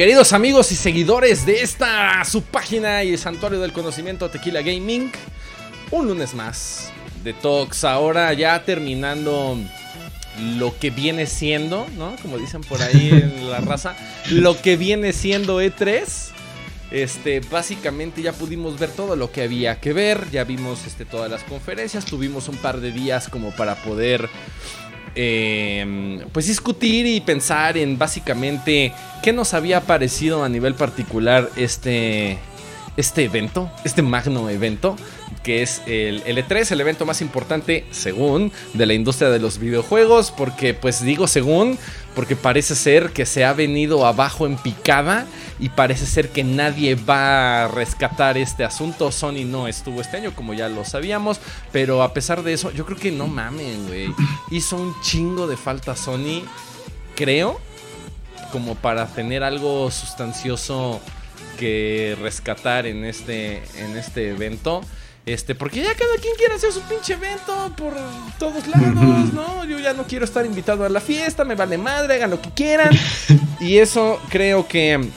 Queridos amigos y seguidores de esta su página y santuario del conocimiento Tequila Gaming, un lunes más de Talks. Ahora ya terminando lo que viene siendo, ¿no? Como dicen por ahí en la raza, lo que viene siendo E3. Este, básicamente ya pudimos ver todo lo que había que ver, ya vimos este, todas las conferencias, tuvimos un par de días como para poder eh, pues discutir y pensar en básicamente qué nos había parecido a nivel particular este, este evento, este magno evento que es el L3, el evento más importante según de la industria de los videojuegos, porque pues digo según, porque parece ser que se ha venido abajo en picada y parece ser que nadie va a rescatar este asunto. Sony no estuvo este año, como ya lo sabíamos, pero a pesar de eso, yo creo que no mamen, güey. Hizo un chingo de falta Sony, creo, como para tener algo sustancioso que rescatar en este, en este evento. Este, porque ya cada quien quiere hacer su pinche evento por todos lados, ¿no? Yo ya no quiero estar invitado a la fiesta, me vale madre, hagan lo que quieran. y eso creo que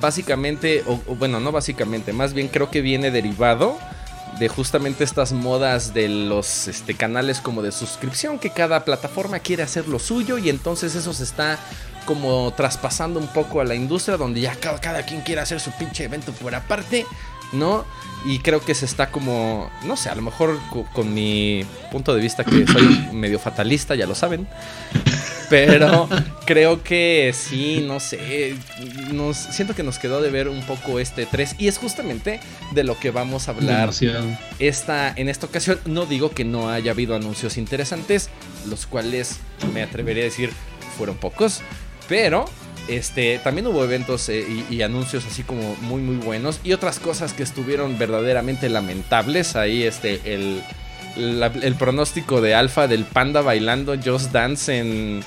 básicamente, o, bueno, no básicamente, más bien creo que viene derivado de justamente estas modas de los este, canales como de suscripción, que cada plataforma quiere hacer lo suyo y entonces eso se está como traspasando un poco a la industria donde ya cada, cada quien quiere hacer su pinche evento por aparte, ¿no? Y creo que se está como, no sé, a lo mejor con, mi punto de vista que soy medio fatalista, ya lo saben. Pero creo que sí, no sé, nos, siento que nos quedó de ver un poco este 3 y es justamente de lo que vamos a hablar esta, en esta ocasión. No digo que no haya habido anuncios interesantes, los cuales me atrevería a decir fueron pocos, pero este, también hubo eventos eh, y, anuncios así como muy muy buenos y otras cosas que estuvieron verdaderamente lamentables. Ahí este, el, el pronóstico de Alpha del panda bailando Just Dance en,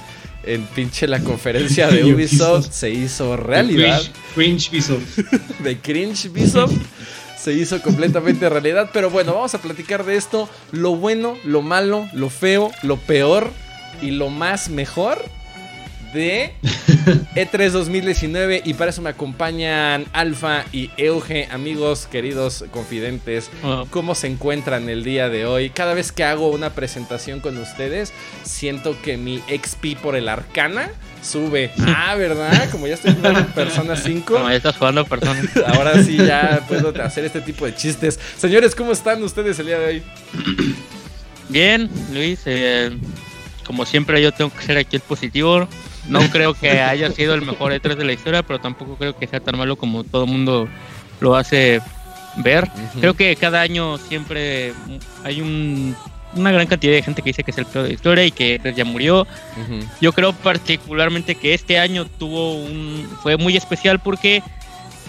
en pinche la conferencia de Ubisoft se hizo realidad. Cringe, Ubisoft. de Cringe Ubisoft. se hizo completamente realidad. Pero bueno, vamos a platicar de esto. Lo bueno, lo malo, lo feo, lo peor y lo más mejor de E3 2019 y para eso me acompañan Alfa y Euge, amigos, queridos confidentes. ¿Cómo se encuentran el día de hoy? Cada vez que hago una presentación con ustedes, siento que mi XP por el Arcana sube. Ah, ¿verdad? Como ya estoy jugando Persona 5. Como ya estás jugando Persona. Ahora sí ya puedo hacer este tipo de chistes. Señores, ¿cómo están ustedes el día de hoy? Bien, Luis. Eh, como siempre yo tengo que ser aquí el positivo. No creo que haya sido el mejor E3 de la historia, pero tampoco creo que sea tan malo como todo el mundo lo hace ver. Creo que cada año siempre hay una gran cantidad de gente que dice que es el peor de la historia y que ya murió. Yo creo particularmente que este año tuvo un fue muy especial porque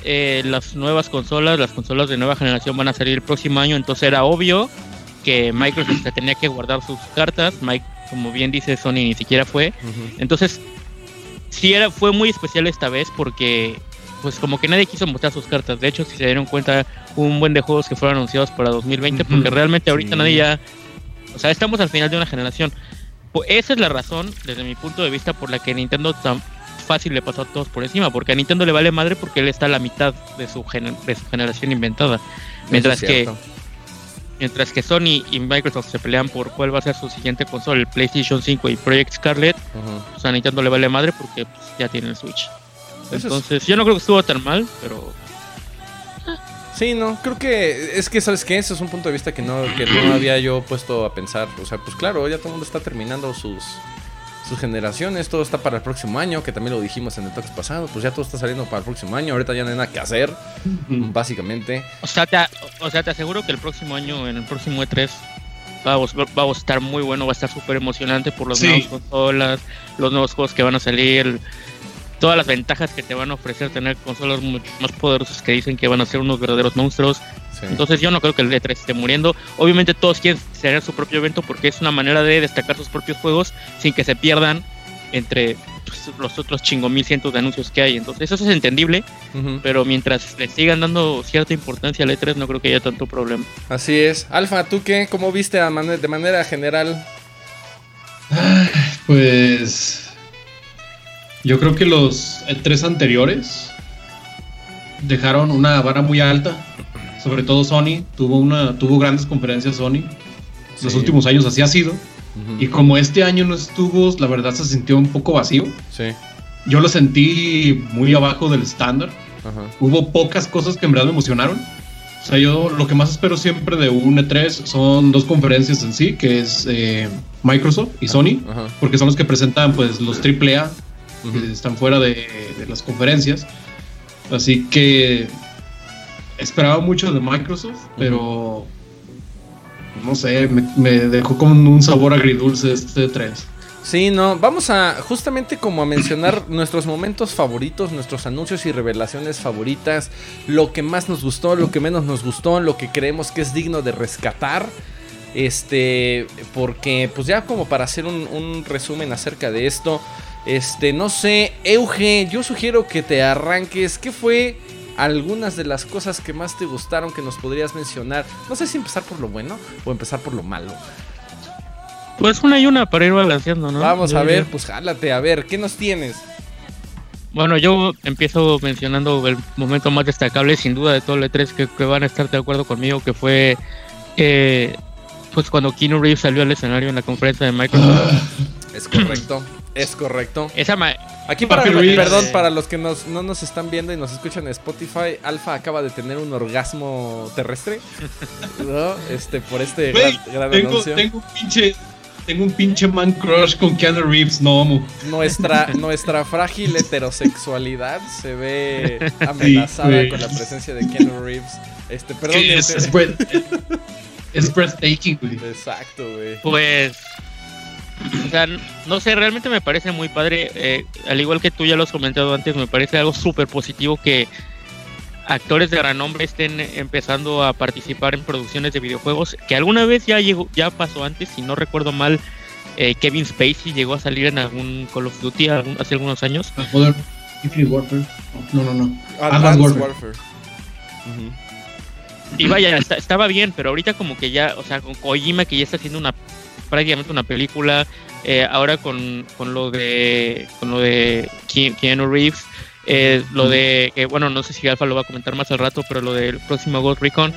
eh, las nuevas consolas, las consolas de nueva generación van a salir el próximo año, entonces era obvio que Microsoft tenía que guardar sus cartas. Mike, como bien dice Sony, ni siquiera fue. Entonces sí era, fue muy especial esta vez porque pues como que nadie quiso mostrar sus cartas. De hecho, si se dieron cuenta, un buen de juegos que fueron anunciados para 2020 porque realmente ahorita nadie ya... O sea, estamos al final de una generación. Pues esa es la razón, desde mi punto de vista, por la que Nintendo tan fácil le pasó a todos por encima. Porque a Nintendo le vale madre porque él está a la mitad de su, de su generación inventada. Mientras que Mientras que Sony y Microsoft se pelean por cuál va a ser su siguiente consola, el PlayStation 5 y Project Scarlet, pues a Nintendo le vale madre porque pues, ya tiene el Switch. Entonces, yo no creo que estuvo tan mal, pero. Sí, no, creo que es que, ¿sabes qué? Ese es un punto de vista que no, que no había yo puesto a pensar. O sea, pues claro, ya todo el mundo está terminando sus, sus generaciones, todo está para el próximo año, que también lo dijimos en el talk pasado, pues ya todo está saliendo para el próximo año, ahorita ya no hay nada que hacer, básicamente. O sea, te, o sea, te aseguro que el próximo año, en el próximo E3, vamos, vamos a estar muy bueno, va a estar súper emocionante por los nuevos consolas, los nuevos juegos que van a salir, todas las ventajas que te van a ofrecer tener consolas mucho más poderosas que dicen que van a ser unos verdaderos monstruos. Entonces yo no creo que el E3 esté muriendo. Obviamente todos quieren tener su propio evento porque es una manera de destacar sus propios juegos sin que se pierdan entre pues, los otros chingo mil cientos de anuncios que hay. Entonces eso es entendible, pero mientras le sigan dando cierta importancia al E3 no creo que haya tanto problema. Así es. Alfa, ¿tú qué? ¿Cómo viste de manera general? Pues yo creo que los E3 anteriores dejaron una vara muy alta. Sobre todo Sony. Tuvo, una, tuvo grandes conferencias Sony. Los últimos años así ha sido. Y como este año no estuvo, la verdad se sintió un poco vacío. Sí. Yo lo sentí muy abajo del estándar. Hubo pocas cosas que en verdad me emocionaron. O sea, yo lo que más espero siempre de un E3 son dos conferencias en sí, que es eh, Microsoft y Sony, Ajá. porque son los que presentan pues los AAA Ujú. que están fuera de, de las conferencias. Así que esperaba mucho de Microsoft, pero no sé, me, me dejó con un sabor agridulce este 3. Sí, no, vamos a justamente como a mencionar nuestros momentos favoritos, nuestros anuncios y revelaciones favoritas, lo que más nos gustó, lo que menos nos gustó, lo que creemos que es digno de rescatar. Este, porque pues ya como para hacer un, un resumen acerca de esto, este, no sé, Euge, yo sugiero que te arranques, ¿qué fue algunas de las cosas que más te gustaron que nos podrías mencionar? No sé si empezar por lo bueno o empezar por lo malo. Pues una y una para ir balanceando, ¿no? Vamos Yo a ver, pues jálate, a ver, ¿qué nos tienes? Bueno, yo empiezo mencionando el momento más destacable, sin duda, de todo el E3, que, que van a estar de acuerdo conmigo, que fue eh, pues cuando Keanu Reeves salió al escenario en la conferencia de Microsoft. Es correcto, es correcto. Esa ma- Aquí para, perdón, para los que nos- no nos están viendo y nos escuchan en Spotify, Alfa acaba de tener un orgasmo terrestre. ¿no? Este, por este gran, Güey, gran tengo, anuncio. tengo un pinche. Tengo un pinche man crush con Keanu Reeves, no amo. Nuestra, nuestra frágil heterosexualidad se ve amenazada con la presencia de Keanu Reeves. Este, perdón, es, Euge. es, breath- es breathtaking, güey. Exacto, güey. Pues, o sea, no sé, realmente me parece muy padre. eh, al igual que tú ya lo has comentado antes, me parece algo súper positivo que actores de gran nombre estén empezando a participar en producciones de videojuegos. Que alguna vez ya llegó, ya pasó antes, si no recuerdo mal, eh, Kevin Spacey llegó a salir en algún Call of Duty algún- hace algunos años. Ah, Modern Infinite Warfare. No, no, no. Advanced Warfare. Warfare. Ujú. Y vaya, esta- estaba bien, pero ahorita como que ya, o sea, con Kojima que ya está haciendo una prácticamente una película, eh, ahora con, con lo de con lo de Ke- Keanu Reeves, eh, lo de que bueno, no sé si Alfa lo va a comentar más al rato, pero lo del próximo Ghost Recon.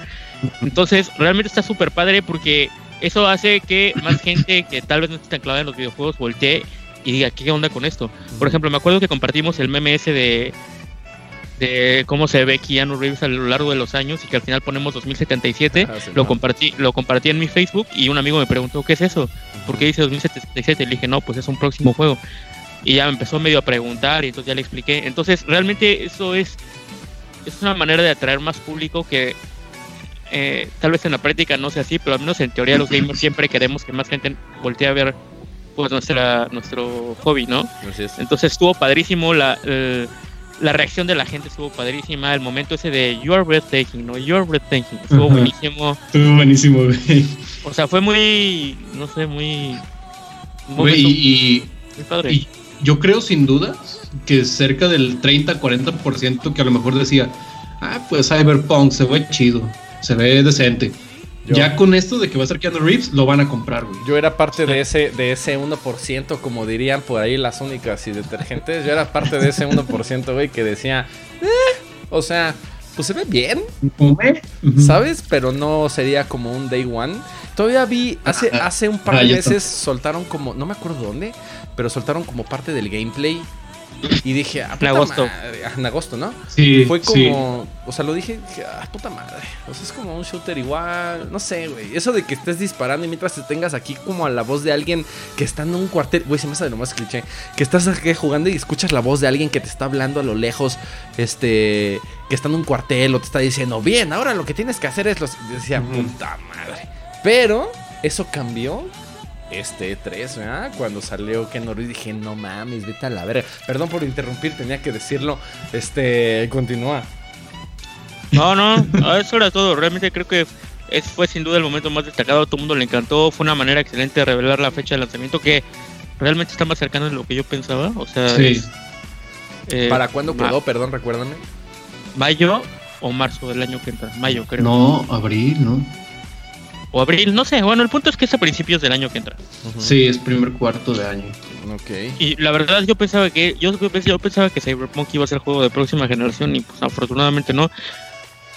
Entonces, realmente está súper padre porque eso hace que más gente que tal vez no esté tan clavada en los videojuegos voltee y diga, ¿qué onda con esto? Por ejemplo, me acuerdo que compartimos el meme ese de, de cómo se ve Keanu Reeves a lo largo de los años y que al final ponemos 2077. Ah, sí, lo no. compartí lo compartí en mi Facebook y un amigo me preguntó, ¿qué es eso? ¿Por qué dice 2077? Le dije, no, pues es un próximo juego. Y ya me empezó medio a preguntar y entonces ya le expliqué. Entonces, realmente eso es, es una manera de atraer más público que eh, tal vez en la práctica no sea así, pero al menos en teoría los gamers siempre queremos que más gente voltee a ver pues nuestra nuestro hobby, ¿no? Así es. Entonces estuvo padrísimo la, la reacción de la gente estuvo padrísima, el momento ese de you are breathtaking, ¿no? You are breathtaking, estuvo Ajá. buenísimo. Estuvo buenísimo, güey. O sea, fue muy, no sé, muy... Güey, y, muy padre. y yo creo sin dudas que cerca del 30-40% que a lo mejor decía, ah, pues Cyberpunk se ve chido, se ve decente. Yo- Ya con esto de que va a ser Keanu Reeves, lo van a comprar, güey. Yo era parte de ese, de ese 1%, como dirían por ahí las únicas y detergentes. Yo era parte de ese 1%, güey, que decía, "Eh", o sea, pues se ve bien. ¿sabes? Pero no sería como un day one. Todavía vi, hace, Ah, hace un par ah, de yo meses soltaron como, no me acuerdo dónde, pero soltaron como parte del gameplay. Y dije, ah, puta agosto. madre. Ah, En agosto, ¿no? Sí, Fue sí. como, o sea, lo dije, dije, ah, puta madre. O sea, es como un shooter igual, no sé, güey. Eso de que estés disparando y mientras te tengas aquí como a la voz de alguien que está en un cuartel, güey, se me hace de lo más cliché. Que estás aquí jugando y escuchas la voz de alguien que te está hablando a lo lejos, este, que está en un cuartel o te está diciendo, bien, ahora lo que tienes que hacer es los. Decía, puta madre. Pero eso cambió este 3, ¿verdad? Cuando salió Ken Reeves dije, no mames, vete a la verga. Perdón por interrumpir, tenía que decirlo. Este, continúa. No, no, eso era todo. Realmente creo que es, fue sin duda el momento más destacado. A todo el mundo le encantó. Fue una manera excelente de revelar la fecha de lanzamiento que realmente está más cercana de lo que yo pensaba. O sea, Sí. es, eh, ¿Para cuándo ma- quedó? Perdón, recuérdame. Mayo o marzo del año que entra. Mayo, creo. No, abril, ¿no? O abril, no sé. Bueno, el punto es que es a principios del año que entra. Sí, es primer cuarto de año. Ok. Y la verdad yo pensaba que yo, yo pensaba que Cyberpunk iba a ser juego de próxima generación y pues afortunadamente no.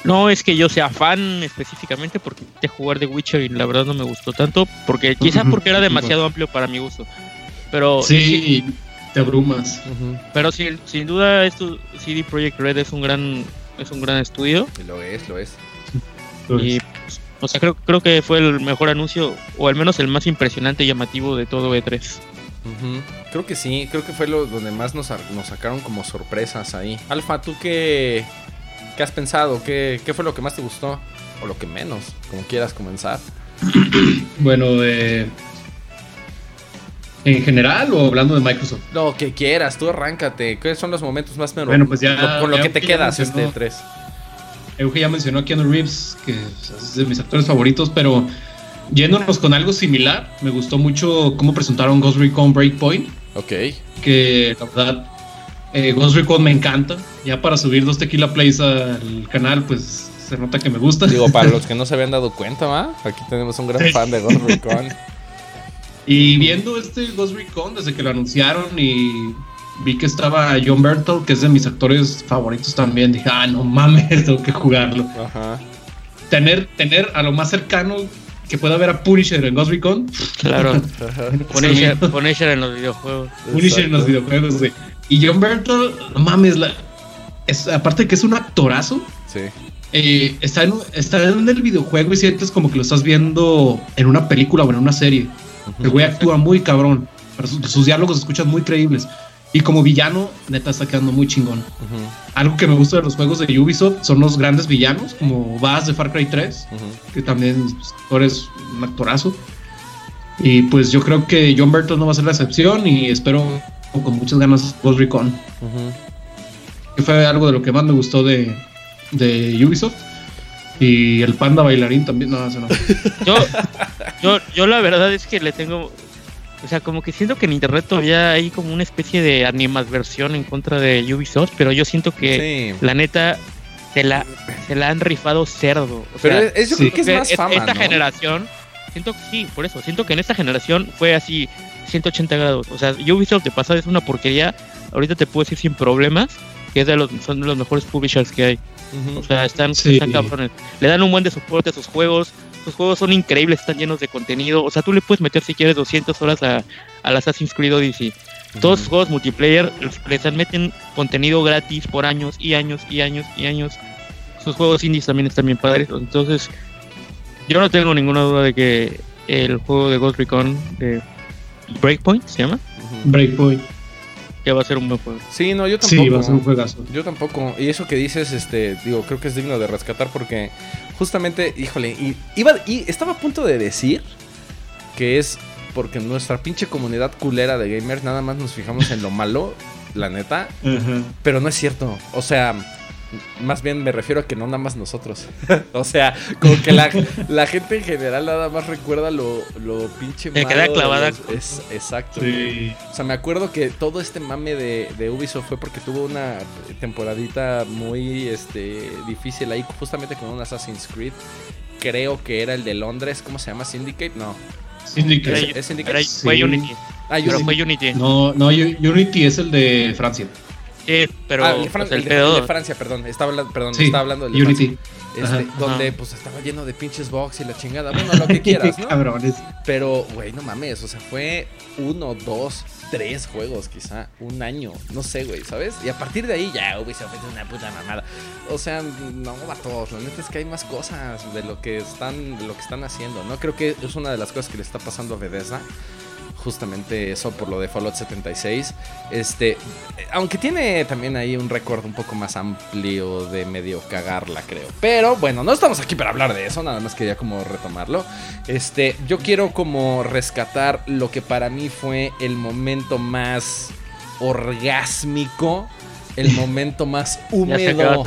No es que yo sea fan específicamente porque de jugar de Witcher y la verdad no me gustó tanto, porque quizá porque era demasiado amplio para mi gusto. Pero sí, te abrumas. Pero sin, sin duda esto CD Projekt Red es un gran es un gran estudio. Lo es, lo es. y pues, o sea, creo, creo que fue el mejor anuncio o al menos el más impresionante y llamativo de todo E3. Creo que sí, creo que fue lo donde más nos, nos sacaron como sorpresas ahí. Alfa, ¿tú qué, ¿Qué has pensado? ¿Qué, ¿Qué, fue lo que más te gustó? O lo que menos, como quieras comenzar. bueno, eh, ¿en general o hablando de Microsoft? Lo que quieras, tú arráncate. ¿Qué son los momentos más memorables? Bueno, pues ya. Con lo que te quedas este 3. Euge ya mencionó a Keanu Reeves, que es de mis actores favoritos, pero yéndonos con algo similar, me gustó mucho cómo presentaron Ghost Recon Breakpoint. Ok. Que la verdad eh, Ghost Recon me encanta. Ya para subir dos Tequila Plays al canal, pues se nota que me gusta. Digo, para los que no se habían dado cuenta, ¿va? Aquí tenemos un gran fan de Ghost Recon. y viendo este Ghost Recon desde que lo anunciaron y vi que estaba John Bertel, que es de mis actores favoritos también, dije, ah, no mames, tengo que jugarlo. Ajá. Tener, tener a lo más cercano que pueda haber a Punisher en Ghost Recon. Claro. Punisher, Punisher, en los videojuegos. Punisher en los videojuegos, güey. Y John Bertel, no mames, la, es, aparte que es un actorazo. Sí. Eh, está, en, está en el videojuego y sientes como que lo estás viendo en una película o en una serie. El güey actúa muy cabrón. sus, diálogos se escuchan muy creíbles. Y como villano, neta, está quedando muy chingón. Algo que me gusta de los juegos de Ubisoft son los grandes villanos, como Bass de Far Cry 3, que también pues, eres un actorazo. Y pues yo creo que John Bertel no va a ser la excepción y espero con muchas ganas Ghost Recon. Que fue algo de lo que más me gustó de, de Ubisoft. Y el panda bailarín también, no, no. Yo, yo, yo la verdad es que le tengo, o sea, como que siento que en internet todavía hay como una especie de animadversión en contra de Ubisoft, pero yo siento que la neta se la, se la han rifado cerdo. pero es, yo creo que es más fama, Esta generación, siento que sí, por eso, siento que en esta generación fue así 180 grados. O sea, Ubisoft de pasada es una porquería. Ahorita te puedo decir sin problemas que es de los, son de los mejores publishers que hay. O sea, están, están cabrones. Le dan un buen de soporte a sus juegos. Sus juegos son increíbles, están llenos de contenido. O sea, tú le puedes meter si quieres 200 horas a, al Assassin's Creed Odyssey. Todos sus juegos multiplayer les meten contenido gratis por años y años y años y años. Sus juegos indies también están bien padres. Entonces, yo no tengo ninguna duda de que el juego de Ghost Recon de Breakpoint se llama. Breakpoint. Que va a ser un buen juego. Sí, no, yo tampoco. Sí, va a ser un juegazo. Yo tampoco. Y eso que dices, este, digo, creo que es digno de rescatar porque justamente, híjole, y, iba, y estaba a punto de decir que es porque nuestra pinche comunidad culera de gamers nada más nos fijamos en lo malo, la neta. Pero no es cierto. O sea, más bien me refiero a que no nada más nosotros. o sea, como que la, la, gente en general nada más recuerda lo, lo pinche malo. queda clavada. es, exacto. O sea, me acuerdo que todo este mame de, de, Ubisoft fue porque tuvo una temporadita muy este, difícil ahí, justamente con un Assassin's Creed. Creo que era el de Londres. ¿Cómo se llama? Syndicate? No. Syndicate. ¿Es, Syndicate? Fue Unity. Ah, Pero fue Unity. No, no, Unity es el de Francia. Sí, pero ah, el, pues, de, Francia, perdón. Estaba, hablando, perdón, estaba hablando del Unity. Este, donde pues estaba lleno de pinches box y la chingada. Bueno, lo que quieras, ¿no? Cabrones. Pero, güey, no mames. O sea, fue uno, dos, tres juegos, quizá. Un año. No sé, güey, ¿sabes? Y a partir de ahí ya Ubisoft es una puta mamada. O sea, no va todos. La neta es que hay más cosas de lo que están, de lo que están haciendo, ¿no? Creo que es una de las cosas que le está pasando a Bethesda justamente eso por lo de Fallout 76. Este, aunque tiene también ahí un récord un poco más amplio de medio cagarla, creo. Pero bueno, no estamos aquí para hablar de eso, nada más quería como retomarlo. Este, yo quiero como rescatar lo que para mí fue el momento más orgásmico el momento más húmedo.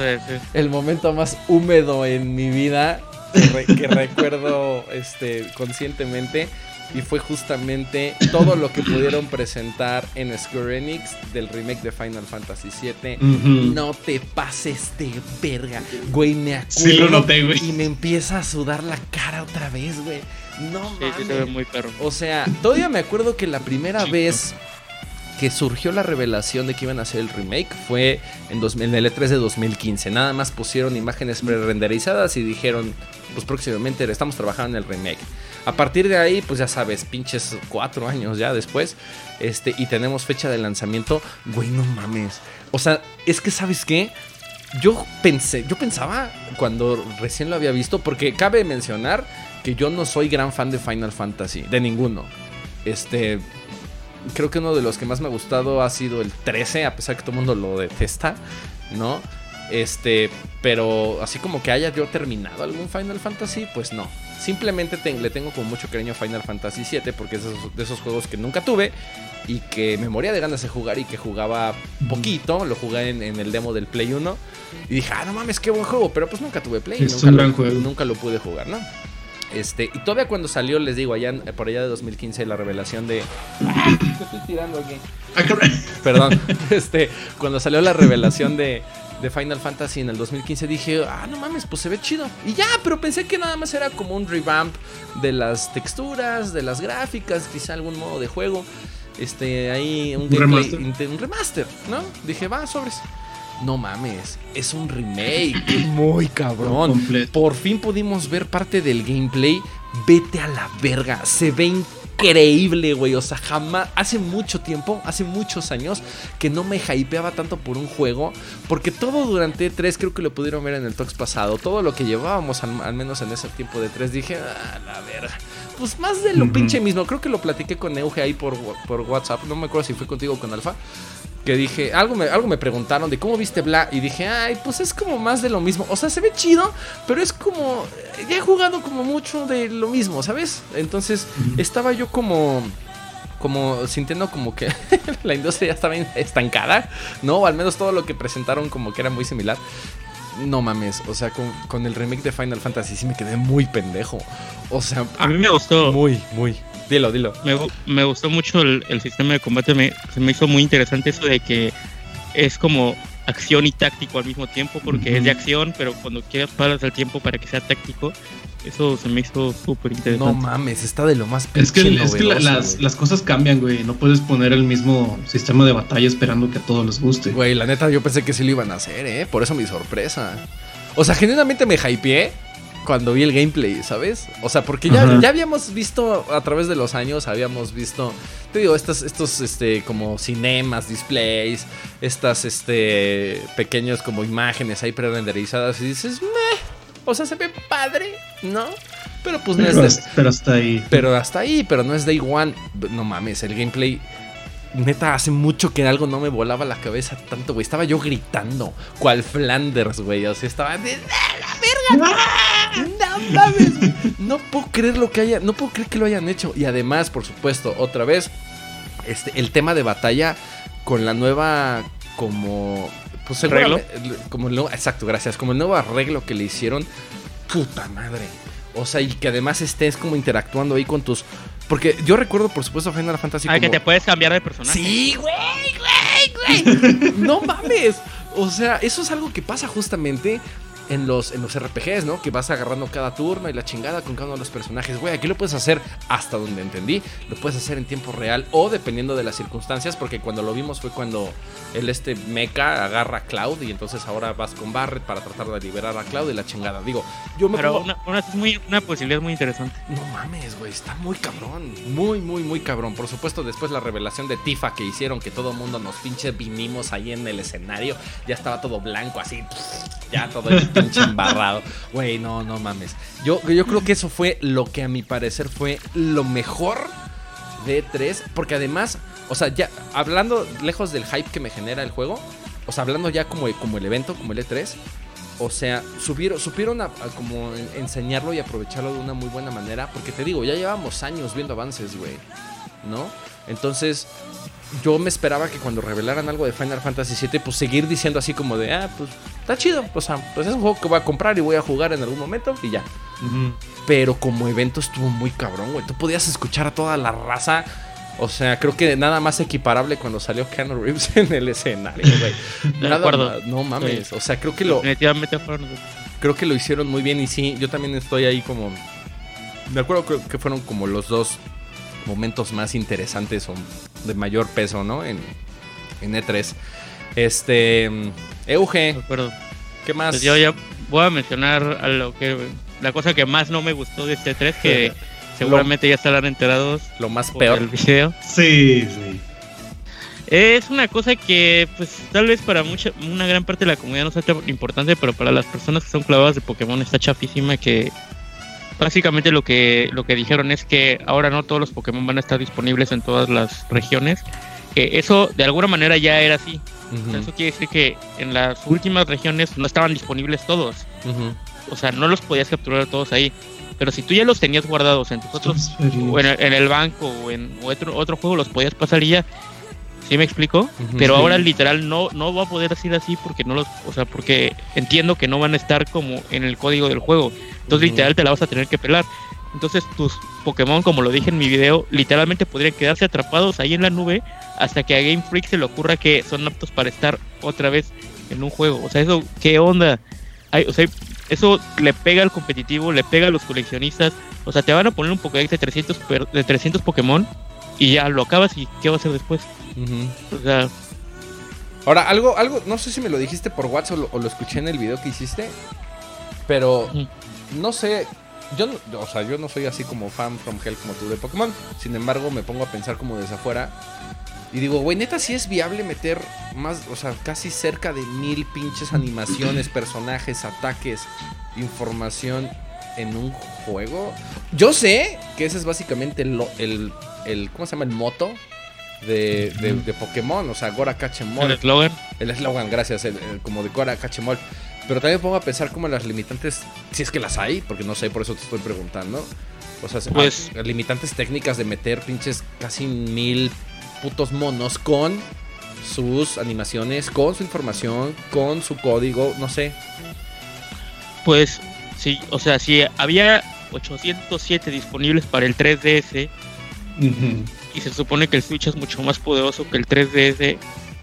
El momento más húmedo en mi vida que, recuerdo este, conscientemente y fue justamente todo lo que pudieron presentar en Square Enix del remake de Final Fantasy VII. No te pases de verga, güey, me acuerdo y me empieza a sudar la cara otra vez, güey. No mames. muy perro. O sea, todavía me acuerdo que la primera vez que surgió la revelación de que iban a hacer el remake fue en, en el E3 de 2015. Nada más pusieron imágenes pre-renderizadas y dijeron, pues próximamente estamos trabajando en el remake. A partir de ahí, pues ya sabes, pinches cuatro años ya después, este, y tenemos fecha de lanzamiento. Güey, no mames. O sea, es que, ¿sabes qué? Yo pensé, yo pensaba cuando recién lo había visto, porque cabe mencionar que yo no soy gran fan de Final Fantasy, de ninguno. Este, creo que uno de los que más me ha gustado ha sido el 13, a pesar que todo el mundo lo detesta, ¿no? Este, pero así como que haya yo terminado algún Final Fantasy, pues no. Simplemente le tengo con mucho cariño a Final Fantasy VII porque es de esos, juegos que nunca tuve y que me moría de ganas de jugar y que jugaba poquito. Lo jugué en, el demo del Play 1 y dije, ah, no mames, qué buen juego, pero pues nunca tuve Play. Es nunca, un lo, juego. nunca lo pude jugar, ¿no? Este, y todavía cuando salió, les digo, allá por allá de 2015, la revelación de. ¿Qué estoy tirando aquí? Perdón. Este, cuando salió la revelación de, de Final Fantasy en el 2015 dije, ah, no mames, pues se ve chido. Y ya, pero pensé que nada más era como un revamp de las texturas, de las gráficas, quizá algún modo de juego. Este, ahí un, remaster. un remaster, ¿no? Dije, va, sobres. No mames, es un remake muy cabrón. Completo. Por fin pudimos ver parte del gameplay. Vete a la verga, se ve increíble, güey. O sea, jamás, hace mucho tiempo, hace muchos años, que no me hypeaba tanto por un juego. Porque todo durante tres, creo que lo pudieron ver en el Talks pasado. Todo lo que llevábamos, al, menos en ese tiempo de tres, dije, ah, la verga. Pues más de lo pinche mismo. Creo que lo platiqué con Euge ahí por, por WhatsApp. No me acuerdo si fue contigo o con Alfa que dije, algo me, algo me preguntaron de cómo viste Bla y dije, ay, pues es como más de lo mismo. O sea, se ve chido, pero es como, ya he jugado como mucho de lo mismo, ¿sabes? Entonces estaba yo como, como sintiendo como que la industria ya estaba estancada, ¿no? O al menos todo lo que presentaron como que era muy similar. No mames, o sea, con, con el remake de Final Fantasy sí me quedé muy pendejo. O sea, a mí me gustó. Muy, muy. Dilo, dilo. Me, me gustó mucho el, el, sistema de combate. Me, se me hizo muy interesante eso de que es como acción y táctico al mismo tiempo, porque uh -huh. es de acción, pero cuando quieras paras el tiempo para que sea táctico. Eso se me hizo súper interesante. No mames, está de lo más Es que, es que la, las, las, cosas cambian, güey. No puedes poner el mismo sistema de batalla esperando que a todos les guste. Güey, la neta, yo pensé que sí lo iban a hacer, ¿eh? Por eso mi sorpresa. O sea, genuinamente me hypeé cuando vi el gameplay, ¿sabes? O sea, porque ya, ya habíamos visto a través de los años, habíamos visto, te digo, estos, estos este, como cinemas, displays, estas, este, pequeños como imágenes ahí pre-renderizadas y dices, meh, o sea, se ve padre, ¿no? Pero pues no es de, pero hasta ahí. Pero hasta ahí, pero no es Day One. No mames, el gameplay neta, hace mucho que algo no me volaba la cabeza tanto, güey. Estaba yo gritando, cual Flanders, güey. O sea, estaba de la verga. No mames. No puedo creer lo que haya, no puedo creer que lo hayan hecho. Y además, por supuesto, otra vez, este, el tema de batalla con la nueva como pues el ¿Arreglo? como el nuevo, exacto, gracias, como el nuevo arreglo que le hicieron, puta madre. O sea, y que además estés como interactuando ahí con tus porque yo recuerdo, por supuesto, Final Fantasy. Ah, como... que te puedes cambiar de personaje. Sí, güey, güey, güey. no mames. O sea, eso es algo que pasa justamente en los, en los RPGs, ¿no? Que vas agarrando cada turno y la chingada con cada uno de los personajes. Güey, aquí lo puedes hacer hasta donde entendí. Lo puedes hacer en tiempo real o dependiendo de las circunstancias. Porque cuando lo vimos fue cuando el este mecha agarra a Cloud y entonces ahora vas con Barret para tratar de liberar a Cloud y la chingada. Digo, yo me Pero una, una, es muy, una posibilidad muy interesante. No mames, güey, está muy cabrón. Muy, muy, muy cabrón. Por supuesto, después la revelación de Tifa que hicieron, que todo el mundo nos pinche vinimos ahí en el escenario. Ya estaba todo blanco, así. Ya todo el pinche embarrado. Güey, no, no mames. Yo, yo creo que eso fue lo que a mi parecer fue lo mejor de 3. Porque además, o sea, ya hablando lejos del hype que me genera el juego. O sea, hablando ya como, como el evento, como el E3. O sea, subieron, supieron como enseñarlo y aprovecharlo de una muy buena manera. Porque te digo, ya llevamos años viendo avances, güey. ¿No? Entonces, yo me esperaba que cuando revelaran algo de Final Fantasy VII, pues seguir diciendo así como de, ah, pues está chido. O sea, pues es un juego que voy a comprar y voy a jugar en algún momento y ya. Uh -huh. Pero como evento estuvo muy cabrón, güey. Tú podías escuchar a toda la raza. O sea, creo que nada más equiparable cuando salió Keanu Reeves en el escenario, güey. De acuerdo. Más, no mames. Sí. O sea, creo que lo. Definitivamente fueron. Creo que lo hicieron muy bien y sí, yo también estoy ahí como. Me acuerdo que fueron como los dos momentos más interesantes o de mayor peso, ¿no? En, en E3. Este. Euge, De acuerdo. ¿qué más? Pues yo ya voy a mencionar a lo que la cosa que más no me gustó de este 3 que seguramente ya estarán enterados Lo más por peor. el video. Sí, sí. Es una cosa que, pues, tal vez para mucha, una gran parte de la comunidad no sea tan importante, pero para las personas que son clavadas de Pokémon está chafísima que básicamente lo que lo que dijeron es que ahora no todos los Pokémon van a estar disponibles en todas las regiones. Que eso de alguna manera ya era así. O sea, Ujú, Eso quiere decir que en las últimas regiones no estaban disponibles todos. O sea, no los podías capturar todos ahí. Pero si tú ya los tenías guardados en tus otros o en el, en el banco o en otro, otro juego los podías pasar y ya. ¿Sí me explico? Pero Sí. ahora literal no, no va a poder ser así porque no los, o sea, porque entiendo que no van a estar como en el código del juego. Entonces literal te la vas a tener que pelar. Entonces tus Pokémon, como lo dije en mi video, literalmente podrían quedarse atrapados ahí en la nube hasta que a Game Freak se le ocurra que son aptos para estar otra vez en un juego. O sea, eso, ¿qué onda? Hay- o sea, eso le pega al competitivo, le pega a los coleccionistas. O sea, te van a poner un Pokédex de 300, per- de 300 Pokémon y ya lo acabas y ¿qué va a hacer después? Ujú. O sea, Ahora, algo, algo, no sé si me lo dijiste por WhatsApp o lo, o lo escuché en el video que hiciste, pero no sé, yo, o sea, yo no soy así como fan from hell como tú de Pokémon, sin embargo me pongo a pensar como desde afuera y digo, güey, neta sí es viable meter más, o sea, casi cerca de mil pinches animaciones, personajes, ataques, información en un juego. Yo sé que ese es básicamente el, el ¿cómo se llama? El moto de, de, de Pokémon, o sea, Gora Catch 'em All. el eslogan. El eslogan, gracias, el, el- como de Cora Cachemol. Pero también pongo a pensar como las limitantes, si es que las hay, porque no sé, por eso te estoy preguntando. O sea, Pues- ah, limitantes técnicas de meter pinches casi mil putos monos con sus animaciones, con su información, con su código, no sé. Pues sí, o sea, si había 807 disponibles para el 3DS Y se supone que el Switch es mucho más poderoso que el 3DS,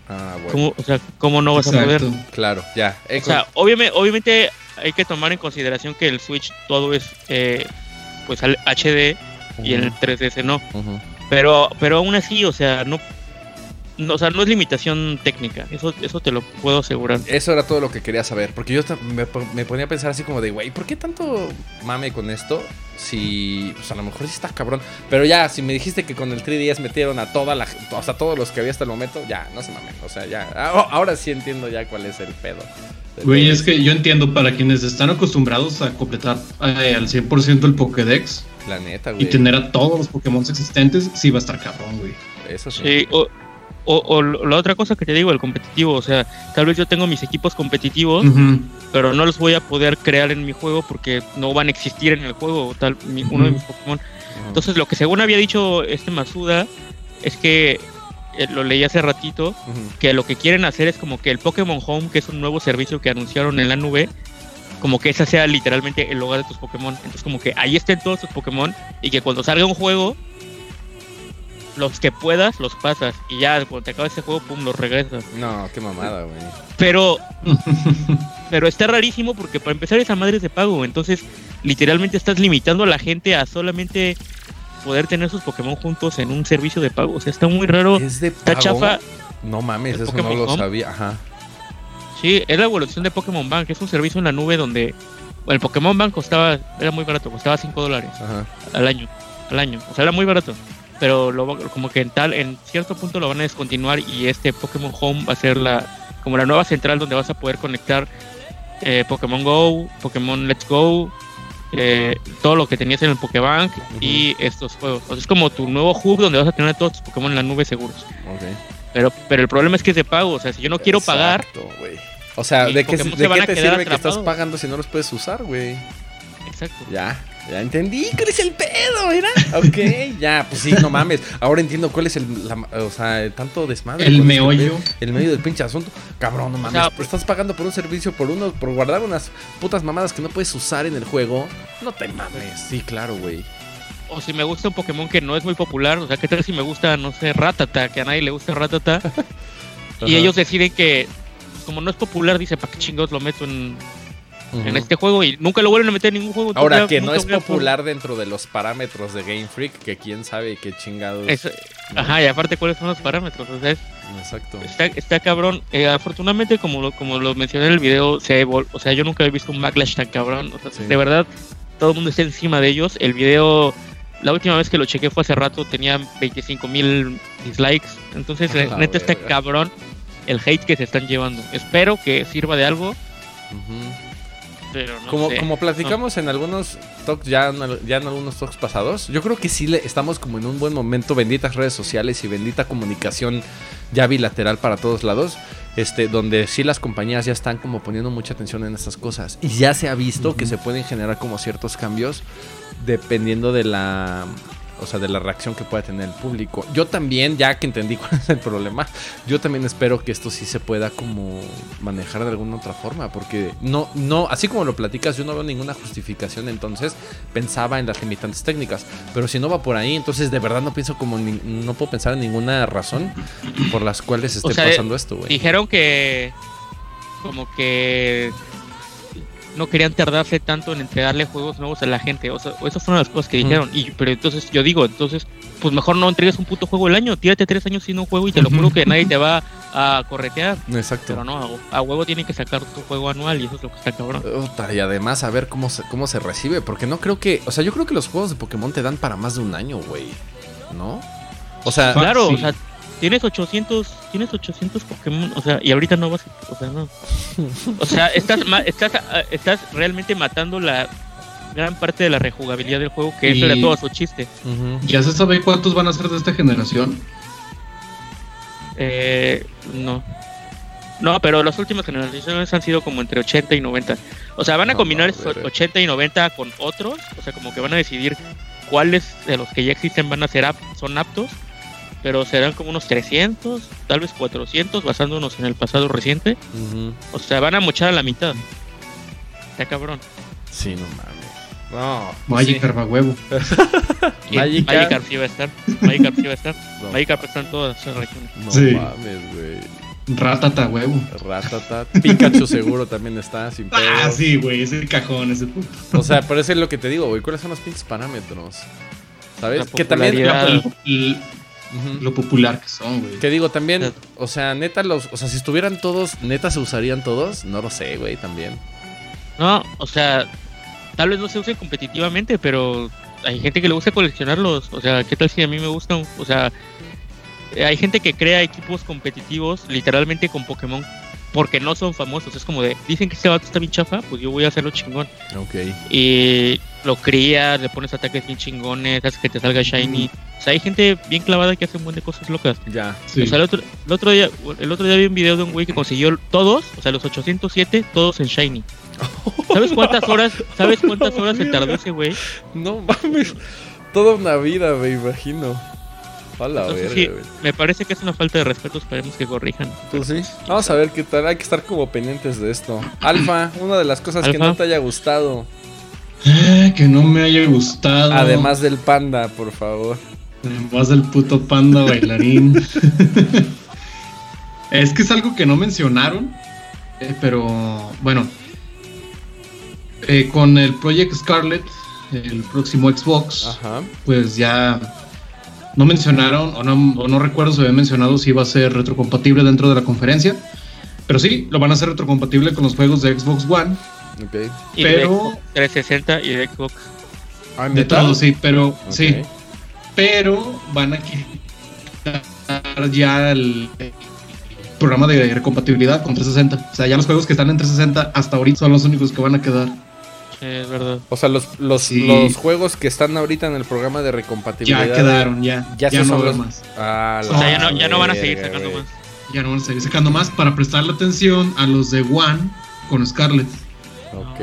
Ah, bueno. ¿cómo, o sea, ¿cómo no vas a poder? Claro, ya. O sea, obviamente, obviamente hay que tomar en consideración que el Switch todo es eh, pues al HD y el 3DS no. Pero, pero aún así, o sea, no, no, o sea, no es limitación técnica. Eso, eso te lo puedo asegurar. Eso era todo lo que quería saber. Porque yo me, me ponía a pensar así como de, güey, ¿por qué tanto mame con esto? Si, pues a lo mejor sí está cabrón. Pero ya, si me dijiste que con el 3DS metieron a toda la, o sea, todos los que había hasta el momento, ya, no se mamen. O sea, ya, ah, ahora sí entiendo ya cuál es el pedo. Güey, es que yo entiendo para quienes están acostumbrados a completar eh, al 100% el Pokédex La neta, y güey. tener a todos los Pokémon existentes, sí va a estar cabrón, güey. Eso sí. Sí, o, o, o la otra cosa que te digo, el competitivo. O sea, tal vez yo tengo mis equipos competitivos, Ujú. pero no los voy a poder crear en mi juego porque no van a existir en el juego, tal, mi- uno de mis Pokémon. Entonces, lo que según había dicho este Masuda es que eh, lo leí hace ratito, Ujú. que lo que quieren hacer es como que el Pokémon Home, que es un nuevo servicio que anunciaron en la nube, como que esa sea literalmente el hogar de tus Pokémon. Entonces, como que ahí estén todos tus Pokémon y que cuando salga un juego, los que puedas los pasas y ya cuando te acaba ese juego, pum, los regresas. No, qué mamada, güey. Pero, pero está rarísimo porque para empezar esa madre es de pago, entonces literalmente estás limitando a la gente a solamente poder tener sus Pokémon juntos en un servicio de pago. O sea, está muy raro. Es de Está pago. chafa. No mames, ¿El eso no Pokémon lo Home? sabía. Ajá. Sí, es la evolución de Pokémon Bank, es un servicio en la nube donde el Pokémon Bank costaba, era muy barato, costaba 5 dólares al año, al año, o sea, era muy barato. Pero lo, como que en tal, en cierto punto lo van a descontinuar y este Pokémon Home va a ser la, como la nueva central donde vas a poder conectar eh, Pokémon Go, Pokémon Let's Go, eh, todo lo que tenías en el Pokébank y estos juegos. O sea, es como tu nuevo hub donde vas a tener todos tus Pokémon en la nube seguros. Ok. Pero, pero el problema es que es de pago, o sea, si yo no quiero pagar, Exacto, güey. O sea, ¿de qué, de qué te sirve que estás pagando si no los puedes usar, güey? exacto. Ya, ya entendí cuál es el pedo, ¿era? Ok, ya, pues sí, no mames. Ahora entiendo cuál es el, la- o sea, el tanto desmadre. El meollo. el medio del pinche asunto. Cabrón, no mames. sea, te estás pagando por un servicio, por uno, por guardar unas putas mamadas que no puedes usar en el juego. No te mames. Sí, claro, güey. O si me gusta un Pokémon que no es muy popular, o sea, ¿qué tal si me gusta, no sé, Ratata, que a nadie le gusta Ratata? y Ajá. ellos deciden que, como no es popular, dice, ¿para qué chingados lo meto en, en Ujú. este juego y nunca lo vuelven a meter en ningún juego. Ahora que no es popular dentro de los parámetros de Game Freak, que quién sabe qué chingados. Es- ajá, y aparte, ¿cuáles son los parámetros? O sea, es- Exacto. está, está cabrón. Eh, afortunadamente, como lo, como lo mencioné en el video, se evol- o sea, yo nunca he visto un backlash tan cabrón. O sea, Sí. de verdad, todo el mundo está encima de ellos. El video, la última vez que lo chequé fue hace rato, tenía 25 mil dislikes. Entonces, A la neta, está cabrón el hate que se están llevando. Espero que sirva de algo, Ujú. Pero no como, sé. como platicamos en algunos talks, ya en, ya en algunos talks pasados, yo creo que sí le, estamos como en un buen momento, benditas redes sociales y bendita comunicación ya bilateral para todos lados, este, donde sí las compañías ya están como poniendo mucha atención en estas cosas. Y ya se ha visto que se pueden generar como ciertos cambios dependiendo de la... O sea, de la reacción que pueda tener el público. Yo también, ya que entendí cuál es el problema, yo también espero que esto sí se pueda como manejar de alguna otra forma, porque no, no, así como lo platicas, yo no veo ninguna justificación, entonces pensaba en las limitantes técnicas, pero si no va por ahí, entonces de verdad no pienso como, ni- no puedo pensar en ninguna razón por las cuales esté O sea, pasando esto, güey. Dijeron que como que no querían tardarse tanto en entregarle juegos nuevos a la gente. O sea, esas fueron las cosas que dijeron. Y, pero entonces yo digo, entonces, pues mejor no entregues un puto juego el año. Tírate tres años sin un juego y te lo juro que nadie te va a corretear. Exacto. Pero no, a, a huevo tienen que sacar tu juego anual y eso es lo que está cabrón. Y además a ver cómo se, cómo se recibe, porque no creo que, o sea, yo creo que los juegos de Pokémon te dan para más de un año, güey, ¿no? O sea, Claro, sí. o sea, tienes 800, tienes 800 Pokémon, o sea, y ahorita no vas, a- o sea, no. O sea, estás, ma- estás, estás realmente matando la gran parte de la rejugabilidad del juego, que Y- eso era todo su chiste. ujú. ¿Ya se sabe cuántos van a ser de esta generación? Eh, no. No, pero las últimas generaciones han sido como entre 80 y 90. O sea, van a No, combinar no, esos verga. 80 y 90 con otros. O sea, como que van a decidir cuáles de los que ya existen van a ser ap- son aptos. Pero serán como unos 300, tal vez 400, basándonos en el pasado reciente. O sea, van a mochar a la mitad. Está cabrón. Sí, no mames. No. Magikarp a huevo. Y Magikarp. Magikarp sí va a estar. Magikarp sí va a estar. No, Magikarp está en todas regiones. no Sí. mames, güey. Ratata huevo. Ratata. Pikachu seguro también está sin pedo. Ah, sí, güey, ese cajón, ese puto. O sea, por eso es lo que te digo, güey. ¿Cuáles son los pinches parámetros? ¿Sabes? Que también. Lo, popular que son, güey. Que digo, también, o sea, neta, los, o sea, si estuvieran todos, neta se usarían todos, no lo sé, güey, también. No, o sea, tal vez no se use competitivamente, pero hay gente que le gusta coleccionarlos. O sea, ¿qué tal si a mí me gustan? O sea, eh, hay gente que crea equipos competitivos literalmente con Pokémon porque no son famosos. Es como de, dicen que este vato está bien chafa, pues yo voy a hacerlo chingón. Ok. Y lo crías, le pones ataques bien chingones, haces que te salga shiny. O sea, hay gente bien clavada que hace un buen de cosas locas. Ya. Sí. O sea, el otro, el otro día, el otro día vi un video de un güey que consiguió todos, o sea, los 807, todos en shiny. ¿Sabes cuántas horas, sabes cuántas horas se tardó ese güey? No mames. Toda una vida, me imagino. A la Entonces, verga, sí, güey. me parece que es una falta de respeto, esperemos que corrijan. Pues sí. Vamos a ver qué tal. Hay que estar como pendientes de esto. Alfa, una de las cosas que no te haya gustado. Ah, que no me haya gustado. Además del panda, por favor. Además del puto panda bailarín. es que es algo que no mencionaron. eh, pero bueno. Eh, con el Project Scarlet, el próximo Xbox, Ajá. pues ya no mencionaron, o no, o no recuerdo si había mencionado si iba a ser retrocompatible dentro de la conferencia. Pero sí, lo van a hacer retrocompatible con los juegos de Xbox One. Ok. Y de Pero- Xbox 360 y de Xbox. Ah, De todo, sí, pero sí. Pero van a quitar ya el programa de recompatibilidad con 360. O sea, ya los juegos que están en 360 hasta ahorita son los únicos que van a quedar. Sí, es verdad. O sea, los, los, Sí. los juegos que están ahorita en el programa de recompatibilidad. Ya quedaron, ya. Ya, Ya, no los- más. Ah, O sea, ya no, ya no van a seguir sacando más. Ya no van a seguir sacando más para prestarle atención a los de One con Scarlet.